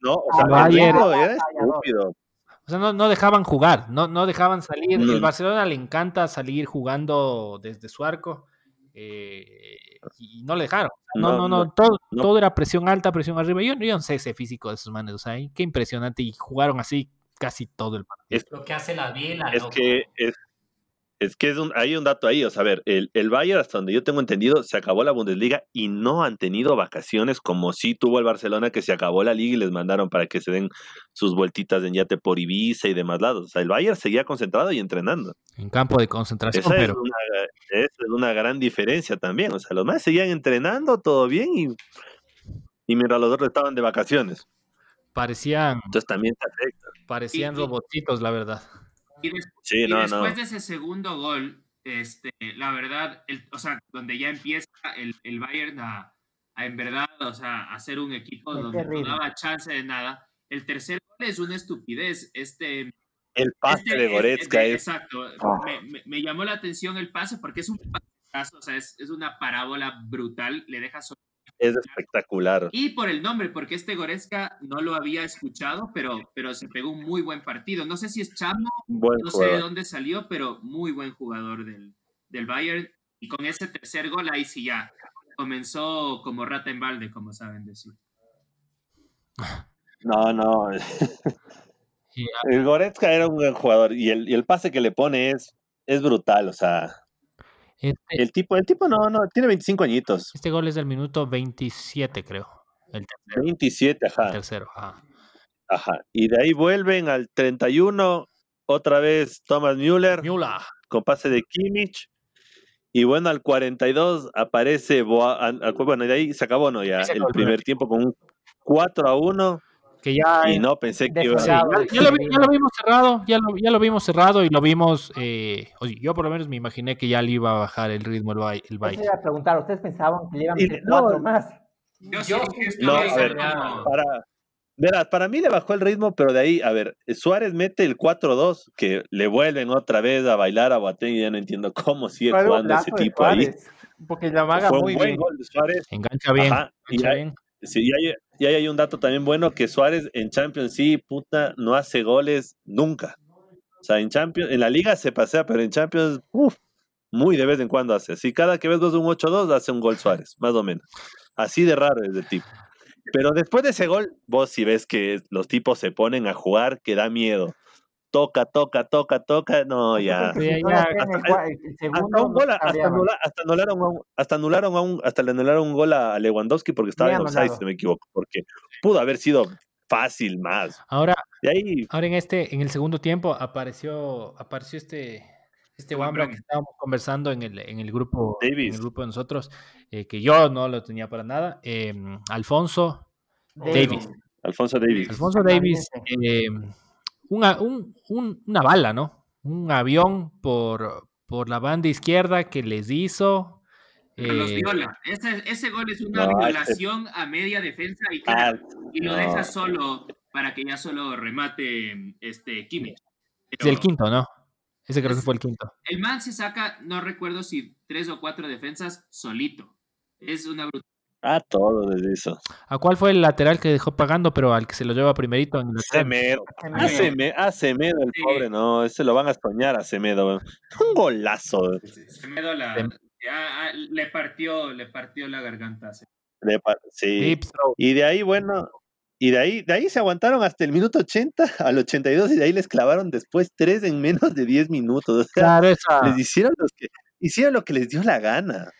No, o sea, era estúpido. O sea, no, no, dejaban jugar, no, no dejaban salir. Mm. El Barcelona le encanta salir jugando desde su arco eh, y no le dejaron. No, no, no, no todo, todo, era presión alta, presión arriba. Yo, yo no sé ese físico de esos manes, o sea, qué impresionante. Y jugaron así casi todo el partido. Es lo que hace la biela. Es loco. que es, es que es un, hay un dato ahí, o sea, a ver, el, el Bayern, hasta donde yo tengo entendido, se acabó la Bundesliga y no han tenido vacaciones como sí tuvo el Barcelona, que se acabó la liga y les mandaron para que se den sus vueltitas en yate por Ibiza y demás lados. O sea, el Bayern seguía concentrado y entrenando. En campo de concentración, esa pero... Es una, esa es una gran diferencia también. O sea, los más seguían entrenando, todo bien, y, y mientras los otros estaban de vacaciones. Parecían... Entonces también te afecta. Parecían robotitos, la verdad. Y, des sí, y no, después no. de ese segundo gol, este, la verdad, el, o sea, donde ya empieza el, el Bayern a, a, en verdad, o sea, a hacer un equipo Es donde terrible. no daba chance de nada. El tercer gol es una estupidez. Este, El pase este, de Goretzka este, es... Exacto. Oh. Me, me, me, llamó la atención el pase porque es un pasazo, o sea, es, es una parábola brutal, le deja solo es espectacular. Y por el nombre, porque este Goretzka no lo había escuchado, pero, pero se pegó un muy buen partido. No sé si es Chamo, buen no jugador. sé de dónde salió, pero muy buen jugador del, del Bayern. Y con ese tercer gol, ahí sí ya comenzó como rata en balde, como saben decir. No, no. el Goretzka era un buen jugador y el, y el pase que le pone es, es brutal, o sea. Este, el tipo, el tipo no, no, tiene 25 añitos. Este gol es del minuto 27, creo. El tercero. 27, ajá. El tercero, ajá. Ajá. Y de ahí vuelven al 31, otra vez Thomas Müller. Müller. Con pase de Kimmich. Y bueno, al 42 aparece Boa, bueno, y de ahí se acabó, ¿no? Ya el primer tiempo con un 4 a 1. Que ya y no pensé que iba a ya, ya, lo, ya, lo, vimos cerrado, ya lo, ya lo vimos cerrado y lo vimos, eh, yo por lo menos me imaginé que ya le iba a bajar el ritmo el baile. El baile. Yo iba a preguntar, ¿ustedes pensaban que le iban a meter cuatro más? Yo, yo sí, no, a ver, para, Verás, para mí le bajó el ritmo, pero de ahí, a ver, Suárez mete el 4-2, que le vuelven otra vez a bailar a Boateng y ya no entiendo cómo sigue jugando ese tipo ahí. Porque la maga muy un buen gol de Suárez. Engancha bien. y, hay, Sí, y, hay, hay, un dato también bueno que Suárez en Champions, sí, puta, no hace goles nunca. O sea, en Champions, en la liga se pasea, pero en Champions, uff, muy de vez en cuando hace. Así cada que ves dos un 8-2, hace un gol Suárez, más o menos. Así de raro es de tipo. Pero después de ese gol, vos si ves que los tipos se ponen a jugar, que da miedo. Toca, toca, toca, toca, no, ya. Hasta, un gol, hasta, anularon a un, hasta anularon a un, hasta le anularon un gol a Lewandowski porque estaba en offside, si no me equivoco, porque pudo haber sido fácil más. Ahora, ahí, ahora en este, en el segundo tiempo apareció, apareció este, este Wambra que estábamos conversando en el, en el grupo, en el grupo de nosotros, eh, que yo no lo tenía para nada, em, Alfonso Davis. Alfonso Davis. Alfonso Davis, eh, una, una bala, ¿no? Un avión por, por la banda izquierda que les hizo. los eh, viola. Ese, ese, gol es una violación a media defensa y, claro, y lo deja solo para que ya solo remate este Kimmich. Es el quinto, ¿no? Ese creo que fue el quinto. El man se saca, no recuerdo si tres o cuatro defensas solito. Es una brutalidad. Ah, todo desde eso. ¿A cuál fue el lateral que dejó pagando, pero al que se lo lleva primerito? En Semedo. A Semedo, el pobre, no. Ese lo van a soñar a Semedo. Un golazo. Semedo le, partió, le partió la garganta. sí. Y de ahí, bueno, y de ahí, de ahí se aguantaron hasta el minuto 80 al 82 y de ahí les clavaron después tres en menos de 10 minutos. claro, Les hicieron, los que, hicieron lo que les dio la gana.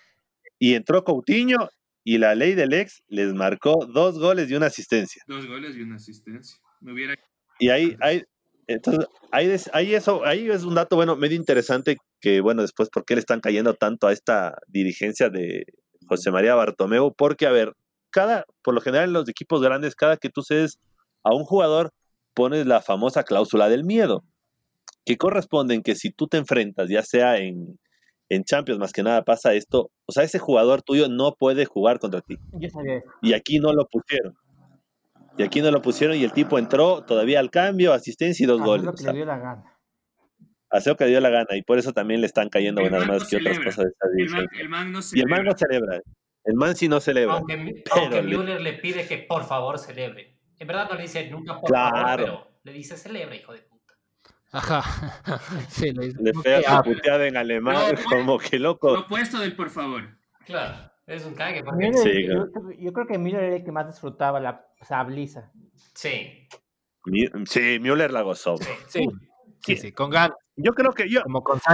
Y entró Coutinho y la ley del ex les marcó dos goles y una asistencia. Dos goles y una asistencia. Me hubiera... Y ahí, ahí, entonces, ahí, ahí, eso, ahí es un dato, bueno, medio interesante que, bueno, después, ¿por qué le están cayendo tanto a esta dirigencia de José María Bartomeu? Porque, a ver, cada, por lo general en los equipos grandes, cada que tú cedes a un jugador, pones la famosa cláusula del miedo, que corresponde en que si tú te enfrentas, ya sea en, en Champions, más que nada pasa esto, o sea, ese jugador tuyo no puede jugar contra ti. Y aquí no lo pusieron. Y aquí no lo pusieron y el tipo entró todavía al cambio, asistencia y dos goles. Lo que le dio la gana. Hace lo que le dio la gana y por eso también le están cayendo buenas más que otras cosas de esta el el man no y el man no celebra. El man sí no celebra. Aunque, aunque Müller le... pide que por favor celebre. En verdad no le dice nunca por favor, pero le dice celebra, hijo de. Ajá. Sí, le, le pega su puteada en alemán, como que loco. Lo opuesto del por favor. Claro, es un cague. Porque... Sí, yo, yo, creo que Müller era el que más disfrutaba la sabliza. Sí. Sí, Müller la gozó. Sí, sí, sí, con ganas. Yo creo que yo,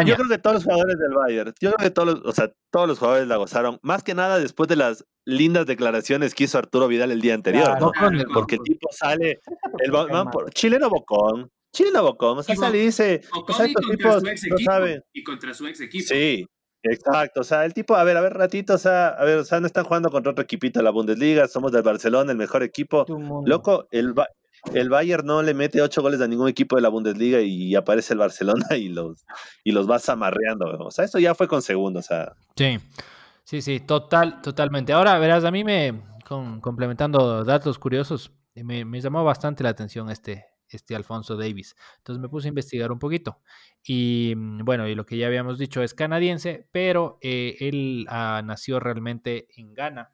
yo creo que todos los jugadores del Bayern, yo creo que todos los, o sea, todos los jugadores la gozaron, más que nada después de las lindas declaraciones que hizo Arturo Vidal el día anterior, ¿no? Porque el tipo sale, el chileno bocón, chileno bocón, o sea, sale y dice, o sea, estos tipos no saben. Y contra su ex equipo. Sí, Exacto, o sea, el tipo, a ver, a ver, ratito, o sea, a ver, o sea, no están jugando contra otro equipito de la Bundesliga, somos del Barcelona, el mejor equipo. Loco, el, el Bayern no le mete ocho goles a ningún equipo de la Bundesliga y aparece el Barcelona y los, y los vas amarreando. O sea, eso ya fue con segundo. O sea. Sí, sí, sí, total, totalmente. Ahora, verás, a mí me, complementando datos curiosos, me, me, llamó bastante la atención este, este Alfonso Davis. Entonces me puse a investigar un poquito. Y mm, bueno, y lo que ya habíamos dicho es canadiense, pero eh, él ah, nació realmente en Ghana,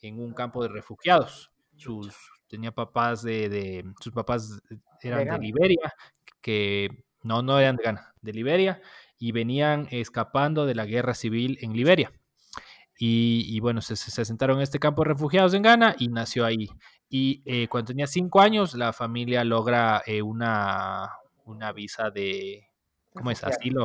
en un campo de refugiados. Sus, tenía papás de, sus papás eran de, Liberia, que no, no eran de Ghana, de Liberia, y venían escapando de la guerra civil en Liberia. Y, bueno, se, se, asentaron en este campo de refugiados en Ghana y nació ahí. Y eh, cuando tenía cinco años, la familia logra eh, una, una visa de, ¿cómo es? Asilo,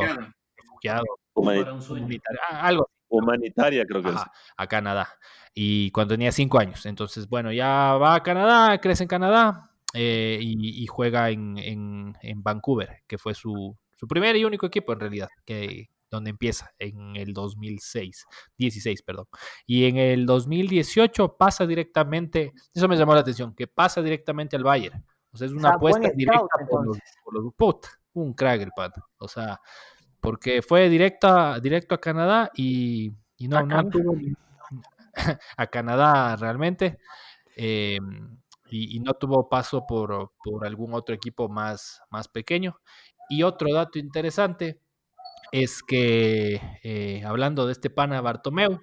refugiado, humanitario, ah, algo. Humanitaria creo que es. A Canadá y cuando tenía cinco años. Entonces, bueno, ya va a Canadá, crece en Canadá eh, y, juega en, en, Vancouver, que fue su, su, primer y único equipo en realidad, que, donde empieza en el 2006, 16, perdón. Y en el 2018 pasa directamente, eso me llamó la atención, que pasa directamente al Bayern. O sea, es una apuesta directa por los, por un crack el. O sea, porque fue directa, directo a Canadá y, no, no tuvo a Canadá realmente. Eh, y, no tuvo paso por, por, algún otro equipo más, más pequeño. Y otro dato interesante es que, eh, hablando de este pana Bartomeu,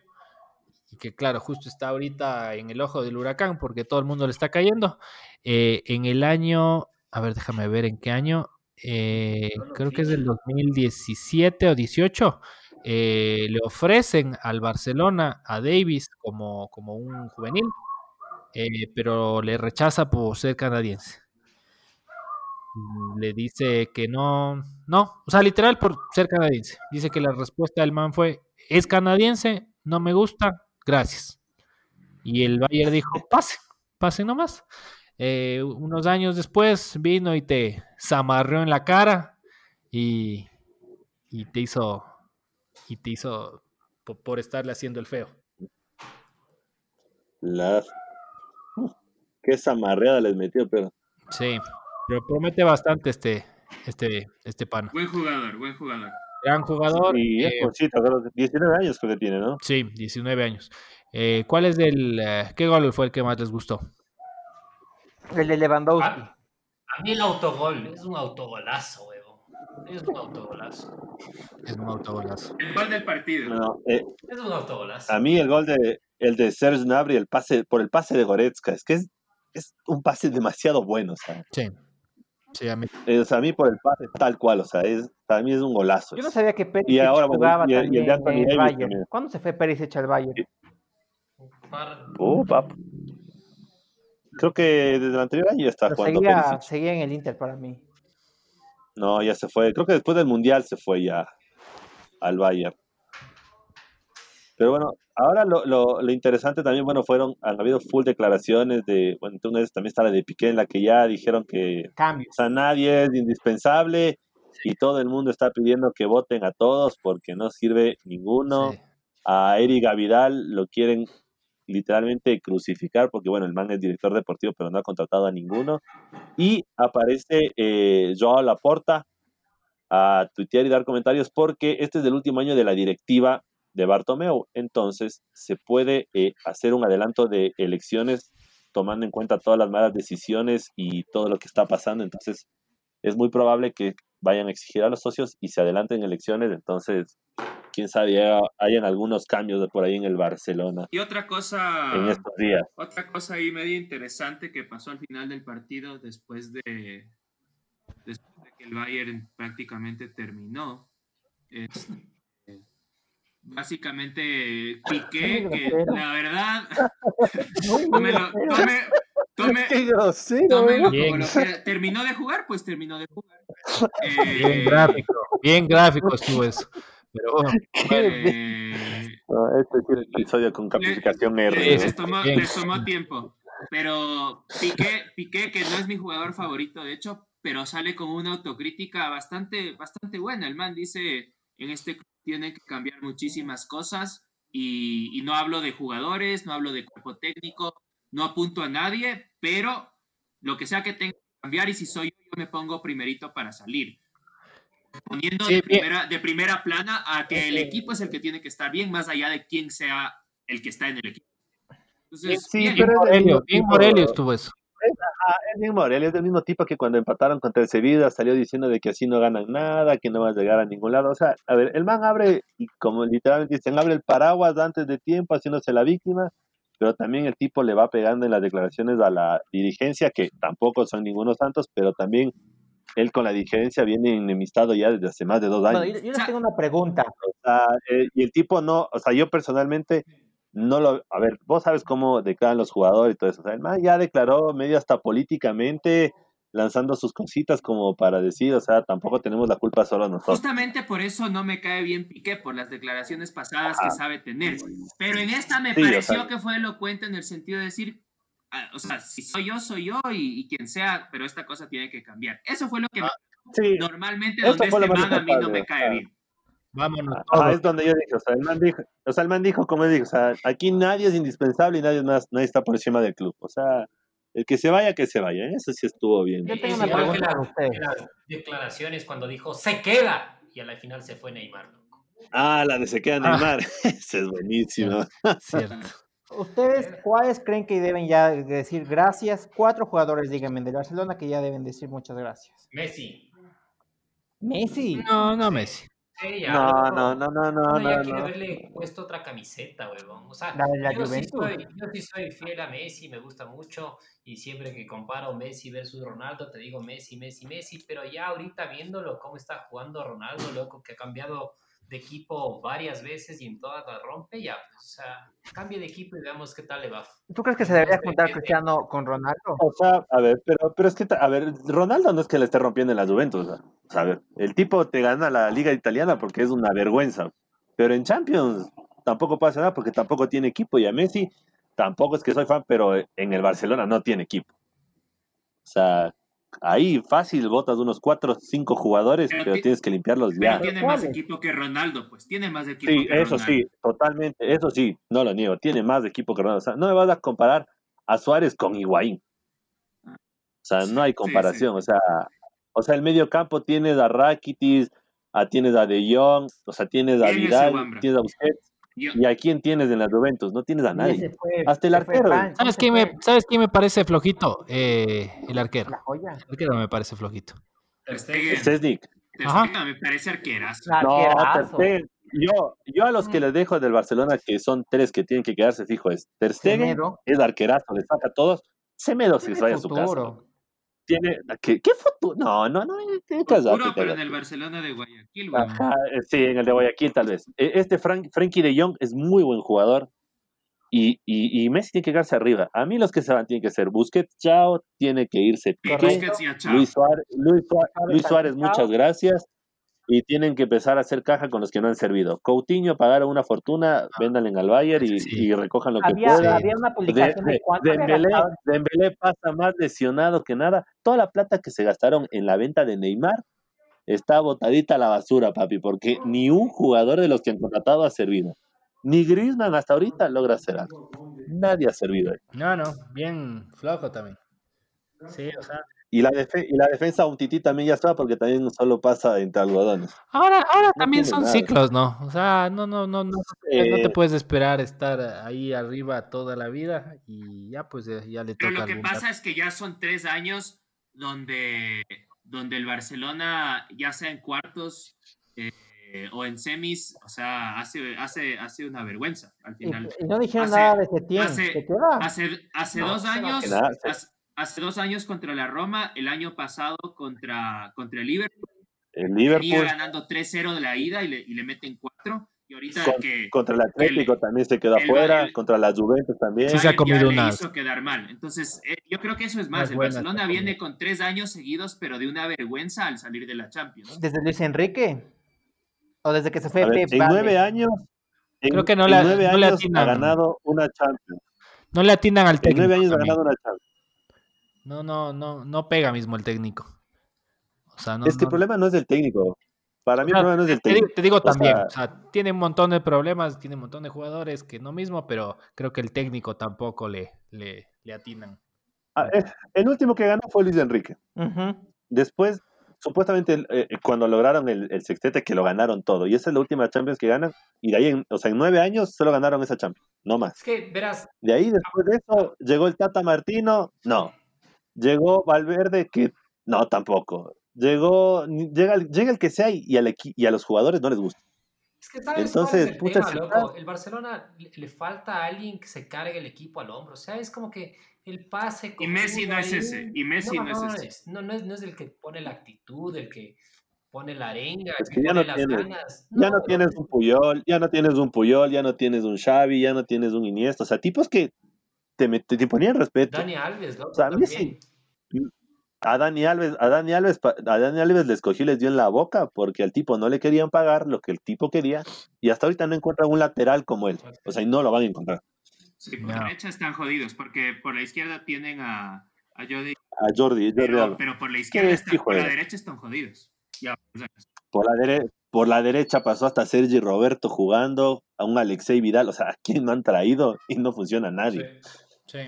y que claro, justo está ahorita en el ojo del huracán porque todo el mundo le está cayendo, eh, en el año, a ver, déjame ver en qué año, eh, creo que es del 2017 o 18, le ofrecen al Barcelona a Davis como, como un juvenil, pero le rechaza por ser canadiense. Le dice que no, no, o sea, literal por ser canadiense. Dice que la respuesta del man fue, es canadiense, no me gusta, gracias. Y el Bayern dijo, pase, pase nomás. Eh, unos años después vino y te zamarreó en la cara y, y te hizo, y te hizo por, estarle haciendo el feo. La... Qué zamarreada les metió, pero... Sí. Pero promete bastante este, este, este pan. Buen jugador, buen jugador. Gran jugador. Y es 19 eh, años que tiene, ¿no? Sí, 19 años. Eh, ¿Cuál es el, eh, qué gol fue el que más les gustó? El de Lewandowski. A, mí el autogol, es un autogolazo, huevo. Es un autogolazo. Es un autogolazo. El gol del partido. es un autogolazo. A mí el gol de el de Serge Gnabry, el pase, por el pase de Goretzka, es que es, es un pase demasiado bueno, ¿sabes? Sí. Sí, a mí. Eh, o sea, a mí por el pase tal cual, o sea, es, para mí es un golazo. Yo no sabía que Pérez jugaba también en el Bayern. ¿Cuándo se fue Pérez hecha al Bayern? Uh, Creo que desde el anterior año ya está jugando seguía, seguía en el Inter para mí. No, ya se fue. Creo que después del Mundial se fue ya al Bayern. Pero bueno, ahora lo, lo, lo, interesante también, bueno, fueron, han habido full declaraciones de, bueno, entonces también está la de Piqué en la que ya dijeron que o sea, nadie es indispensable y todo el mundo está pidiendo que voten a todos porque no sirve ninguno. A Eric Gavidal lo quieren literalmente crucificar porque, bueno, el man es director deportivo pero no ha contratado a ninguno. Y aparece eh, Joao Laporta a tuitear y dar comentarios porque este es el último año de la directiva de Bartomeu. Entonces, se puede eh, hacer un adelanto de elecciones tomando en cuenta todas las malas decisiones y todo lo que está pasando. Entonces, es muy probable que vayan a exigir a los socios y se adelanten elecciones. Entonces, quién sabe, hayan algunos cambios de por ahí en el Barcelona. Y otra cosa, en estos días. Otra cosa ahí medio interesante que pasó al final del partido después de, después de que el Bayern prácticamente terminó. Básicamente Piqué, que la verdad, tómelo, tome, tome, terminó de jugar, pues terminó de jugar. bien eh, gráfico, bien gráfico estuvo eso. Pero eh, este es el episodio con calificación R. Les, tomó, les tomó tiempo. Pero Piqué, Piqué, que no es mi jugador favorito, de hecho, pero sale con una autocrítica bastante, bastante buena. El man dice en este tiene que cambiar muchísimas cosas y, no hablo de jugadores, no hablo de cuerpo técnico, no apunto a nadie, pero lo que sea que tenga que cambiar y si soy yo, yo me pongo primerito para salir. Poniendo de, primera, de primera plana a que el equipo es el que tiene que estar bien, más allá de quién sea el que está en el equipo. Entonces, sí, bien, pero bien Morelio estuvo eso es bien Morel, es del mismo tipo que cuando empataron contra el Sevilla salió diciendo de que así no ganan nada, que no va a llegar a ningún lado. O sea, a ver, el man abre, como literalmente dicen, abre el paraguas antes de tiempo haciéndose la víctima, pero también el tipo le va pegando en las declaraciones a la dirigencia, que tampoco son ningunos santos, pero también él con la dirigencia viene enemistado ya desde hace más de dos años. yo, les tengo una pregunta. Eh, y el tipo no, o sea, yo personalmente no lo, a ver, vos sabes cómo declaran los jugadores y todo eso. O sea, el man ya declaró medio hasta políticamente, lanzando sus cositas como para decir, o sea, tampoco tenemos la culpa solo nosotros. Justamente por eso no me cae bien Piqué, por las declaraciones pasadas que sabe tener. Pero en esta me pareció que fue elocuente en el sentido de decir, ah, o sea, si soy yo, soy yo y, quien sea, pero esta cosa tiene que cambiar. Eso fue lo que ah, normalmente donde este man a mí no me cae bien. Vámonos. es donde yo dije, o sea, el man dijo, o sea, el man dijo, como dijo, o sea, aquí nadie es indispensable y nadie más, nadie está por encima del club. O sea, el que se vaya, que se vaya. Eso sí estuvo bien. Yo tengo una pregunta para usted. Las declaraciones cuando dijo, se queda, y a la final se fue Neymar. Ah, la de se queda ah. Neymar. Esa es buenísima. Cierto. ¿Ustedes cuáles creen que deben ya decir gracias? Cuatro jugadores, díganme, de Barcelona que ya deben decir muchas gracias. Messi. Messi. No, no Messi. No, no, no, no, no, no. Ya quiere haberle puesto otra camiseta, huevón. O sea, la yo, sí soy, yo sí soy fiel a Messi, me gusta mucho. Y siempre que comparo Messi versus Ronaldo, te digo Messi, Messi, Messi. Pero ya ahorita viéndolo, cómo está jugando Ronaldo, loco, que ha cambiado de equipo varias veces y en todas las rompe, ya, pues, o sea, cambie de equipo y veamos qué tal le va. ¿Tú crees que se debería juntar Cristiano con Ronaldo? O sea, a ver, pero, pero es que, a ver, Ronaldo no es que le esté rompiendo en la Juventus, o sea, a ver, el tipo te gana la liga italiana porque es una vergüenza, pero en Champions tampoco pasa nada porque tampoco tiene equipo y a Messi tampoco es que soy fan, pero en el Barcelona no tiene equipo. O sea, ahí fácil botas unos 4 o 5 jugadores, pero, tienes que limpiarlos ya. Pero tiene más equipo que Ronaldo, pues tiene más equipo sí, eso sí, totalmente, eso sí, no lo niego, tiene más equipo que Ronaldo. O sea, no me vas a comparar a Suárez con Higuaín. O sea, no hay comparación, o sea, o sea, el medio campo tienes a Rakitic, a, tienes a De Jong, o sea, tienes a Vidal, tienes a Busquets, ¿Y a quién tienes en la Juventus? No tienes a nadie. Hasta el arquero. ¿Sabes quién, me, ¿Sabes quién me parece flojito? Eh, el arquero. El arquero me parece flojito. Stegen. Ajá. me parece arqueras. No, yo, yo a los que les dejo del Barcelona, que son tres que tienen que quedarse fijo, es Ter Stegen, es arquerazo, le saca a todos. Semedo si se vaya a su casa tiene. ¿Qué, qué futuro? No, no, no. Futuro, pero en el Barcelona de Guayaquil, eh, sí, en el de Guayaquil tal vez. E, este Frank, Frankie de Jong es muy buen jugador. Y, y, y, Messi tiene que quedarse arriba. A mí los que se van tienen que ser Busquets, Chao, tiene que irse Piqué, Luis Suárez, Luis Suárez, Luis Suárez muchas gracias y tienen que empezar a hacer caja con los que no han servido. Coutinho pagaron una fortuna, ah. véndanle al Bayern y, recojan lo que puedan. Había una publicación de, Dembélé, pasa más lesionado que nada. Toda la plata que se gastaron en la venta de Neymar está botadita a la basura, papi, porque ni un jugador de los que han contratado ha servido. Ni Griezmann hasta ahorita logra hacer algo. Nadie ha servido. No, no, bien flojo también. Sí, o sea, y la, y la defensa un tití también ya está porque también solo pasa entre algodones. Ahora, ahora también son ciclos, ¿no? O sea, no, no, no, no, no te puedes esperar estar ahí arriba toda la vida y ya pues ya le toca. Pero lo que pasa es que ya son tres años donde, donde el Barcelona, ya sea en cuartos eh, o en semis, o sea, hace, hace, hace una vergüenza al final. Y, no dijeron nada de Setién. Hace, hace, hace dos años, hace dos años contra la Roma, el año pasado contra, contra el Liverpool. El Liverpool. Venía ganando 3-0 de la ida y le, y le meten 4. Y ahorita que, contra el Atlético también se quedó afuera, contra la Juventus también. Sí, se ha comido una. hizo quedar mal. Entonces, eh, yo creo que eso es más. el Barcelona viene con tres años seguidos, pero de una vergüenza al salir de la Champions. ¿Desde Luis Enrique? ¿O desde que se fue Pep? En nueve años. creo que no, le, nueve no años ha ganado una Champions. No le atinan al técnico. En nueve años ha ganado una Champions. No, no, no, no pega mismo el técnico. O sea, no, es que el problema no es del técnico. Para mí el problema no es del técnico. Te digo, también, o sea, tiene un montón de problemas, tiene un montón de jugadores que no mismo, pero creo que el técnico tampoco le, le, le atinan. Ah, eh, el último que ganó fue Luis Enrique. Después, supuestamente, eh, cuando lograron el, el, sextete, que lo ganaron todo. Y esa es la última Champions que ganan. Y de ahí, o sea, en nueve años solo ganaron esa Champions. No más. Es que, verás. De ahí, después de eso, llegó el Tata Martino. No. Llegó Valverde, que no, tampoco. Llegó, llega, llega el que sea y, al y a los jugadores no les gusta. Es que Entonces, el, puta, el Barcelona le, falta a alguien que se cargue el equipo al hombro. O sea, es como que el pase. Y Messi no es ese. Y Messi no, es ese. No, no es, no es el que pone la actitud, el que pone la arenga, el que, ya pone no las tienes, ganas. ya no tienes un Puyol, ya no tienes un Puyol, ya no tienes un Xavi, ya no tienes un Iniesta. O sea, tipos que te, te, ponían respeto. Dani Alves, ¿no? O sea, a mí sí. A Dani Alves, a Dani Alves, a Dani Alves le escogió y les dio en la boca porque al tipo no le querían pagar lo que el tipo quería y hasta ahorita no encuentran un lateral como él. O sea, y no lo van a encontrar. Sí, por la derecha están jodidos porque por la izquierda tienen a, a Jordi. A Jordi, pero, pero, por la izquierda, por la derecha están jodidos. por, la por la derecha pasó hasta Sergi Roberto jugando, a un Alexei Vidal. O sea, ¿a quién no han traído? Y no funciona nadie. sí.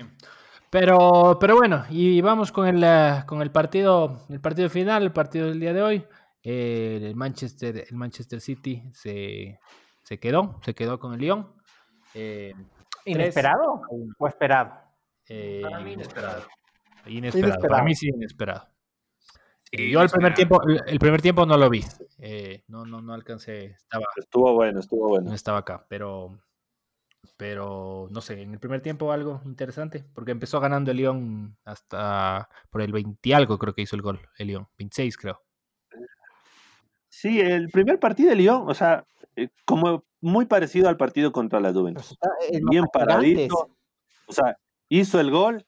Pero, pero bueno, y vamos con el, eh, con el partido, el partido final, el partido del día de hoy. el Manchester, el Manchester City se, se, quedó, se quedó con el Lyon. Eh, ¿Inesperado o esperado? Eh, Para mí inesperado. Inesperado. Para mí sí inesperado. Yo el primer tiempo, el primer tiempo no lo vi. Eh, no, no, no alcancé. Estaba, estuvo bueno, estuvo bueno. No estaba acá, pero, pero no sé, en el primer tiempo algo interesante, porque empezó ganando el León hasta por el 20 algo creo que hizo el gol, el León, 26 creo. Sí, el primer partido de León, o sea, eh, como muy parecido al partido contra la Juventus. Bien paradito. O sea, hizo el gol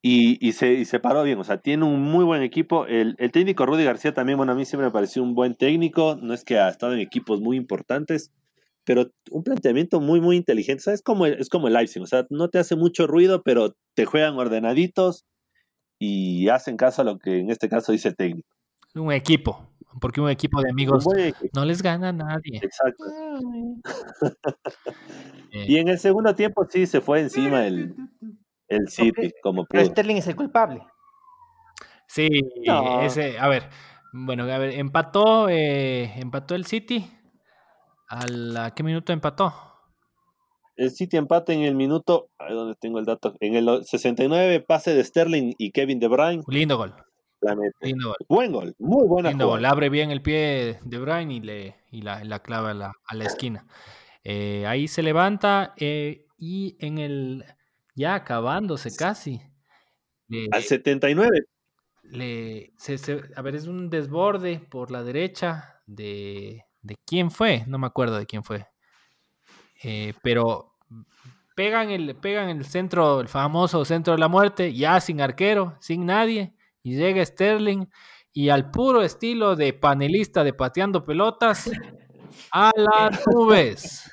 y, se, se, paró bien. O sea, tiene un muy buen equipo. El, técnico Rudy García también, bueno, a mí siempre me pareció un buen técnico. No es que ha estado en equipos muy importantes, pero un planteamiento muy, muy inteligente. O sea, es como, es como el Leipzig. O sea, no te hace mucho ruido, pero te juegan ordenaditos y hacen caso a lo que en este caso dice el técnico. Un equipo, porque un equipo de amigos no les gana a nadie. Exacto. y en el segundo tiempo sí se fue encima el, el City, como Pero Sterling es el culpable. Sí, ese, a ver, bueno, a ver, empató, eh, empató el City. ¿A qué minuto empató? El City empata en el minuto, ahí donde tengo el dato, en el 69 pase de Sterling y Kevin De Bruyne. Lindo gol. Lindo gol. Buen gol, muy buena Lindo gol. Abre bien el pie De Bruyne y, le, y la, la clava a la, a la esquina. Eh, ahí se levanta eh, y en el ya acabándose casi. Al 79. Le, a ver, es un desborde por la derecha de, de quién fue, no me acuerdo de quién fue. Eh, pero pegan el, pegan el centro, el famoso centro de la muerte, ya sin arquero, sin nadie, y llega Sterling y al puro estilo de panelista de pateando pelotas, a las nubes.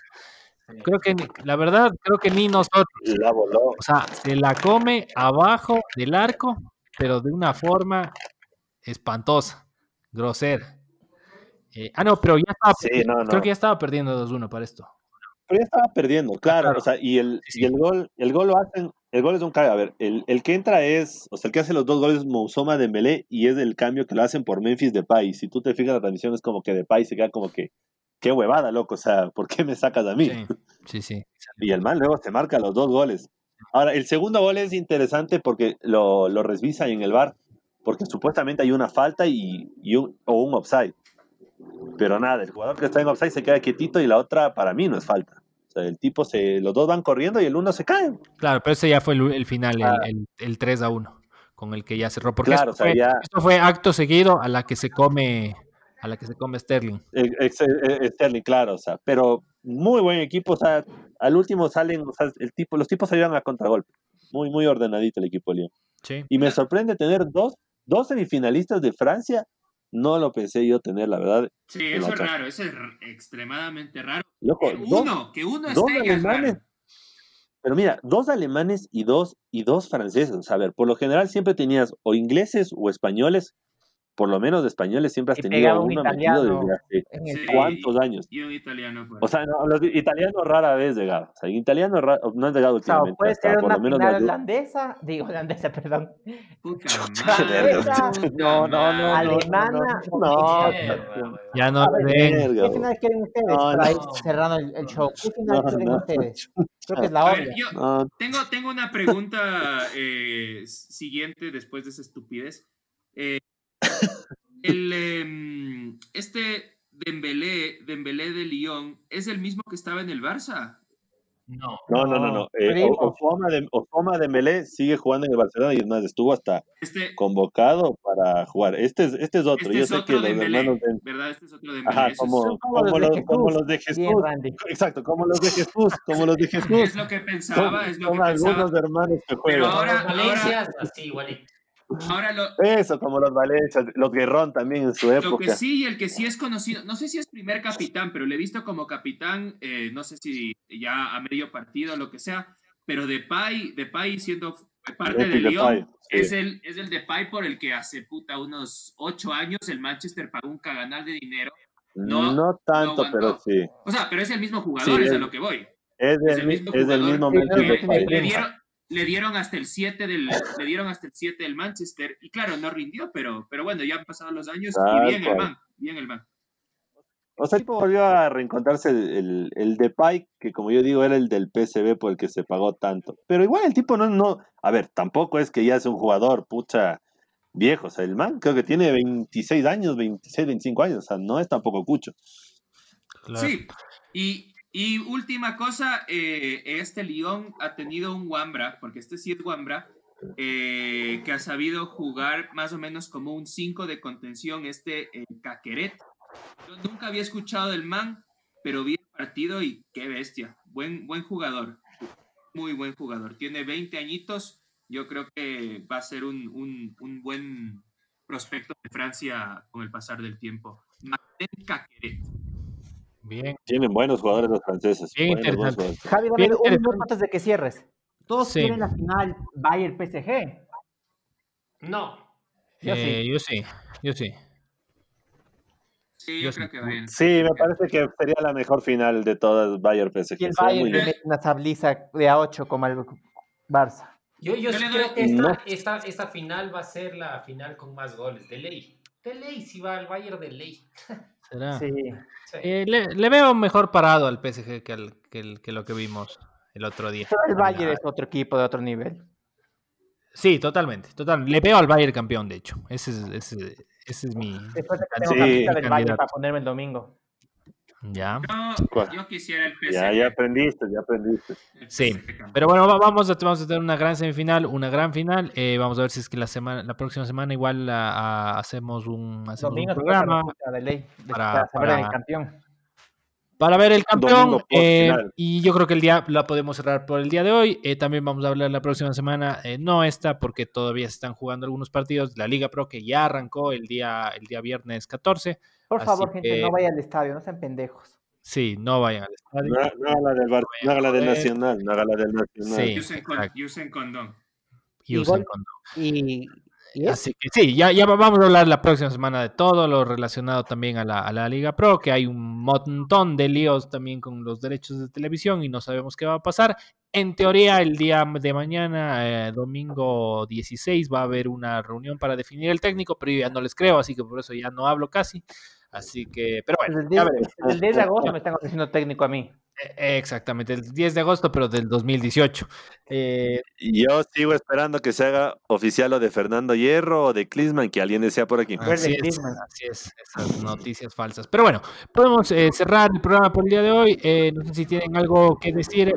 Creo que, la verdad, creo que ni nosotros. O sea, se la come abajo del arco, pero de una forma espantosa, grosera. Eh, ah, no, pero ya estaba, creo que ya estaba perdiendo 2-1 para esto. Pero ya estaba perdiendo, claro, o sea, y el, y el gol, el gol lo hacen, el gol es un cambio, a ver, el, el, que entra es, o sea, el que hace los dos goles es Mousoma Dembélé y es el cambio que lo hacen por Memphis Depay. Si tú te fijas la transmisión es como que Depay se queda como que qué huevada, loco, o sea, ¿por qué me sacas a mí? Sí, sí. Y el man luego se marca los dos goles. Ahora, el segundo gol es interesante porque lo, lo revisa en el bar, porque supuestamente hay una falta y, un, o un offside. Pero nada, el jugador que está en offside se queda quietito y la otra para mí no es falta. O sea, el tipo se, los dos van corriendo y el uno se cae. Claro, pero ese ya fue el, final, el, el, 3 a 1, con el que ya cerró. Porque claro, esto, fue, esto fue acto seguido a la que se come a la que se come Sterling. E, e, Sterling, claro, o sea, pero muy buen equipo, o sea, al último salen, o sea, el tipo, los tipos salieron a contragolpe. Muy, muy ordenadito el equipo de Lyon. Sí. Y me sorprende tener dos, dos semifinalistas de Francia. No lo pensé yo tener, la verdad. Sí, eso es raro, eso es extremadamente raro. que uno, que uno esté alemanes, Pero mira, dos alemanes y dos, y dos franceses. A ver, por lo general siempre tenías o ingleses o españoles por lo menos de españoles siempre has tenido uno metido desde hace cuántos años. Y un italiano. Pues. O sea, los italianos rara vez llegado. O sea, italiano no han llegado últimamente. No, puede ser una final holandesa, digo holandesa, perdón. Puta no, no, no. Alemana. No, ya no. ¿Qué final quieren ustedes para ir cerrando el, show? ¿Qué final quieren ustedes? Creo que es la obvia. tengo, tengo una pregunta eh, siguiente después de esa estupidez. Eh, el, em, este Dembélé, Dembélé de Lyon, ¿es el mismo que estaba en el Barça? No. No, no, no, no. Eh, Osoma, de, Osoma Dembélé sigue jugando en el Barcelona y es más, estuvo hasta este, convocado para jugar. Este es, este es otro. Este Yo es sé otro que Dembélé, los hermanos ¿verdad? Este es otro Dembélé. Ajá, como, como, los, los como, los, de Jesús. Exacto, como los de Jesús, como los de Jesús. Es lo que pensaba, es lo que pensaba. algunos hermanos que juegan. Pero ahora, Valencia, así, igualito. Ahora lo, Eso, como los Valencia, los Guerrón también en su época. Lo que sí, el que sí es conocido, no sé si es primer capitán, pero le he visto como capitán, eh, no sé si ya a medio partido o lo que sea, pero Depay, Depay siendo parte de Lyon, es, el, es el Depay por el que hace puta unos ocho años el Manchester pagó un caganal de dinero. No, no tanto, pero sí. O sea, pero es el mismo jugador, es, a lo que voy. Es, el, mismo es el mismo le, dieron, le dieron hasta el 7 del le dieron hasta el 7 del Manchester y claro, no rindió, pero pero bueno, ya han pasado los años y bien el man, bien el man. O sea, el tipo volvió a reencontrarse el, el, de Pike, que como yo digo, era el del PSB por el que se pagó tanto. Pero igual el tipo no, no, a ver, tampoco es que ya es un jugador, pucha, viejo. O sea, el man creo que tiene 26 años, 26, 25 años. O sea, no es tampoco cucho. Sí, y, y, última cosa, eh, este Lyon ha tenido un Wambra, porque este sí es Wambra, eh, que ha sabido jugar más o menos como un 5 de contención, este Caqueret. Yo nunca había escuchado del man, pero vi el partido y qué bestia. Buen, buen jugador, muy buen jugador. Tiene 20 añitos, yo creo que va a ser un, un, un buen prospecto de Francia con el pasar del tiempo. Martin Caqueret. Bien. Tienen buenos jugadores los franceses. Bien interesante. Javi, dame un minuto antes de que cierres. ¿Todos quieren la final Bayern PSG? No. Yo, sí. yo sí. Yo sí. Sí, yo, creo que Bayern. Sí, me parece que sería la mejor final de todas Bayern PSG. Y el Bayern le mete una tabliza de A8 como el Barça. Yo, yo, sí creo que esta, esta, esta, final va a ser la final con más goles, de ley. De ley, si va al Bayern de ley. ¿Será? Sí. Eh, le, veo mejor parado al PSG que, al, que, que, lo que vimos el otro día. Pero el Bayern es otro equipo de otro nivel. Sí, totalmente, total. Le veo al Bayern campeón, de hecho. Ese es, ese, ese es mi. Después de que tengo sí, del Bayern para ponerme el domingo. Ya. yo quisiera el PSG. Ya, ya aprendiste, ya aprendiste. Sí, pero bueno, vamos a, vamos a tener una gran semifinal, una gran final. Eh, vamos a ver si es que la semana, la próxima semana igual hacemos un, hacemos un programa para, saber el campeón para ver el campeón. Eh, y yo creo que el día la podemos cerrar por el día de hoy. Eh, también vamos a hablar la próxima semana, eh, no esta, porque todavía se están jugando algunos partidos. La Liga Pro que ya arrancó el día, el día viernes 14. Por favor, gente, no vayan al estadio, no sean pendejos. Sí, no vayan al estadio. No, haga la del, no haga la del Nacional, no haga la del Nacional. Sí, usen, condón. Y usen condón. Y, Así que sí, ya, ya vamos a hablar la próxima semana de todo lo relacionado también a la, a la, Liga Pro, que hay un montón de líos también con los derechos de televisión y no sabemos qué va a pasar. En teoría, el día de mañana, eh, domingo 16, va a haber una reunión para definir el técnico, pero yo ya no les creo, así que por eso ya no hablo casi. Así que, pero bueno. El 10, de agosto me están ofreciendo técnico a mí. E, exactamente, el 10 de agosto, pero del 2018. Eh, Yo sigo esperando que se haga oficial lo de Fernando Hierro o de Klisman, que alguien desea por aquí. Así es, así es, esas noticias falsas. Pero bueno, podemos eh, cerrar el programa por el día de hoy. Eh, no sé si tienen algo que decir,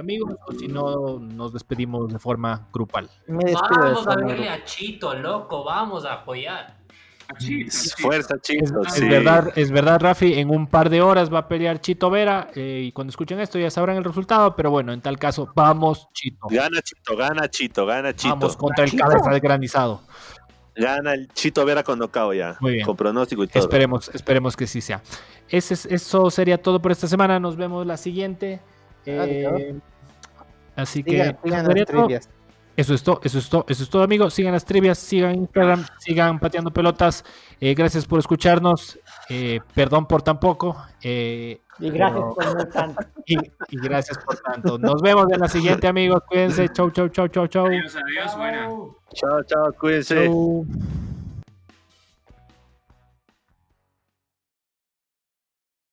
amigos, o si no, nos despedimos de forma grupal. vamos a verle a Chito, loco, vamos a apoyar. Fuerza, Chito. Es, verdad, es verdad, Rafi. En un par de horas va a pelear Chito Vera. Eh, y cuando escuchen esto ya sabrán el resultado. Pero bueno, en tal caso, vamos, Chito. Gana Chito, gana Chito, gana Chito. Vamos contra el cabeza de granizado. Gana el Chito Vera con nocao ya. Muy bien. Con pronóstico y todo. Esperemos, esperemos que sí sea. Ese, eso sería todo por esta semana. Nos vemos la siguiente. Eh, así que. Eso es todo, eso es todo, eso es todo, amigos. Sigan las trivias, sigan Instagram, sigan pateando pelotas. Eh, gracias por escucharnos. Eh, perdón por tan poco. Eh, y gracias por tanto. Y, gracias por tanto. Nos vemos en la siguiente, amigos. Cuídense. Chau, chau, chau, chau, chau. Adiós, adiós, buena. Chao, chau, cuídense.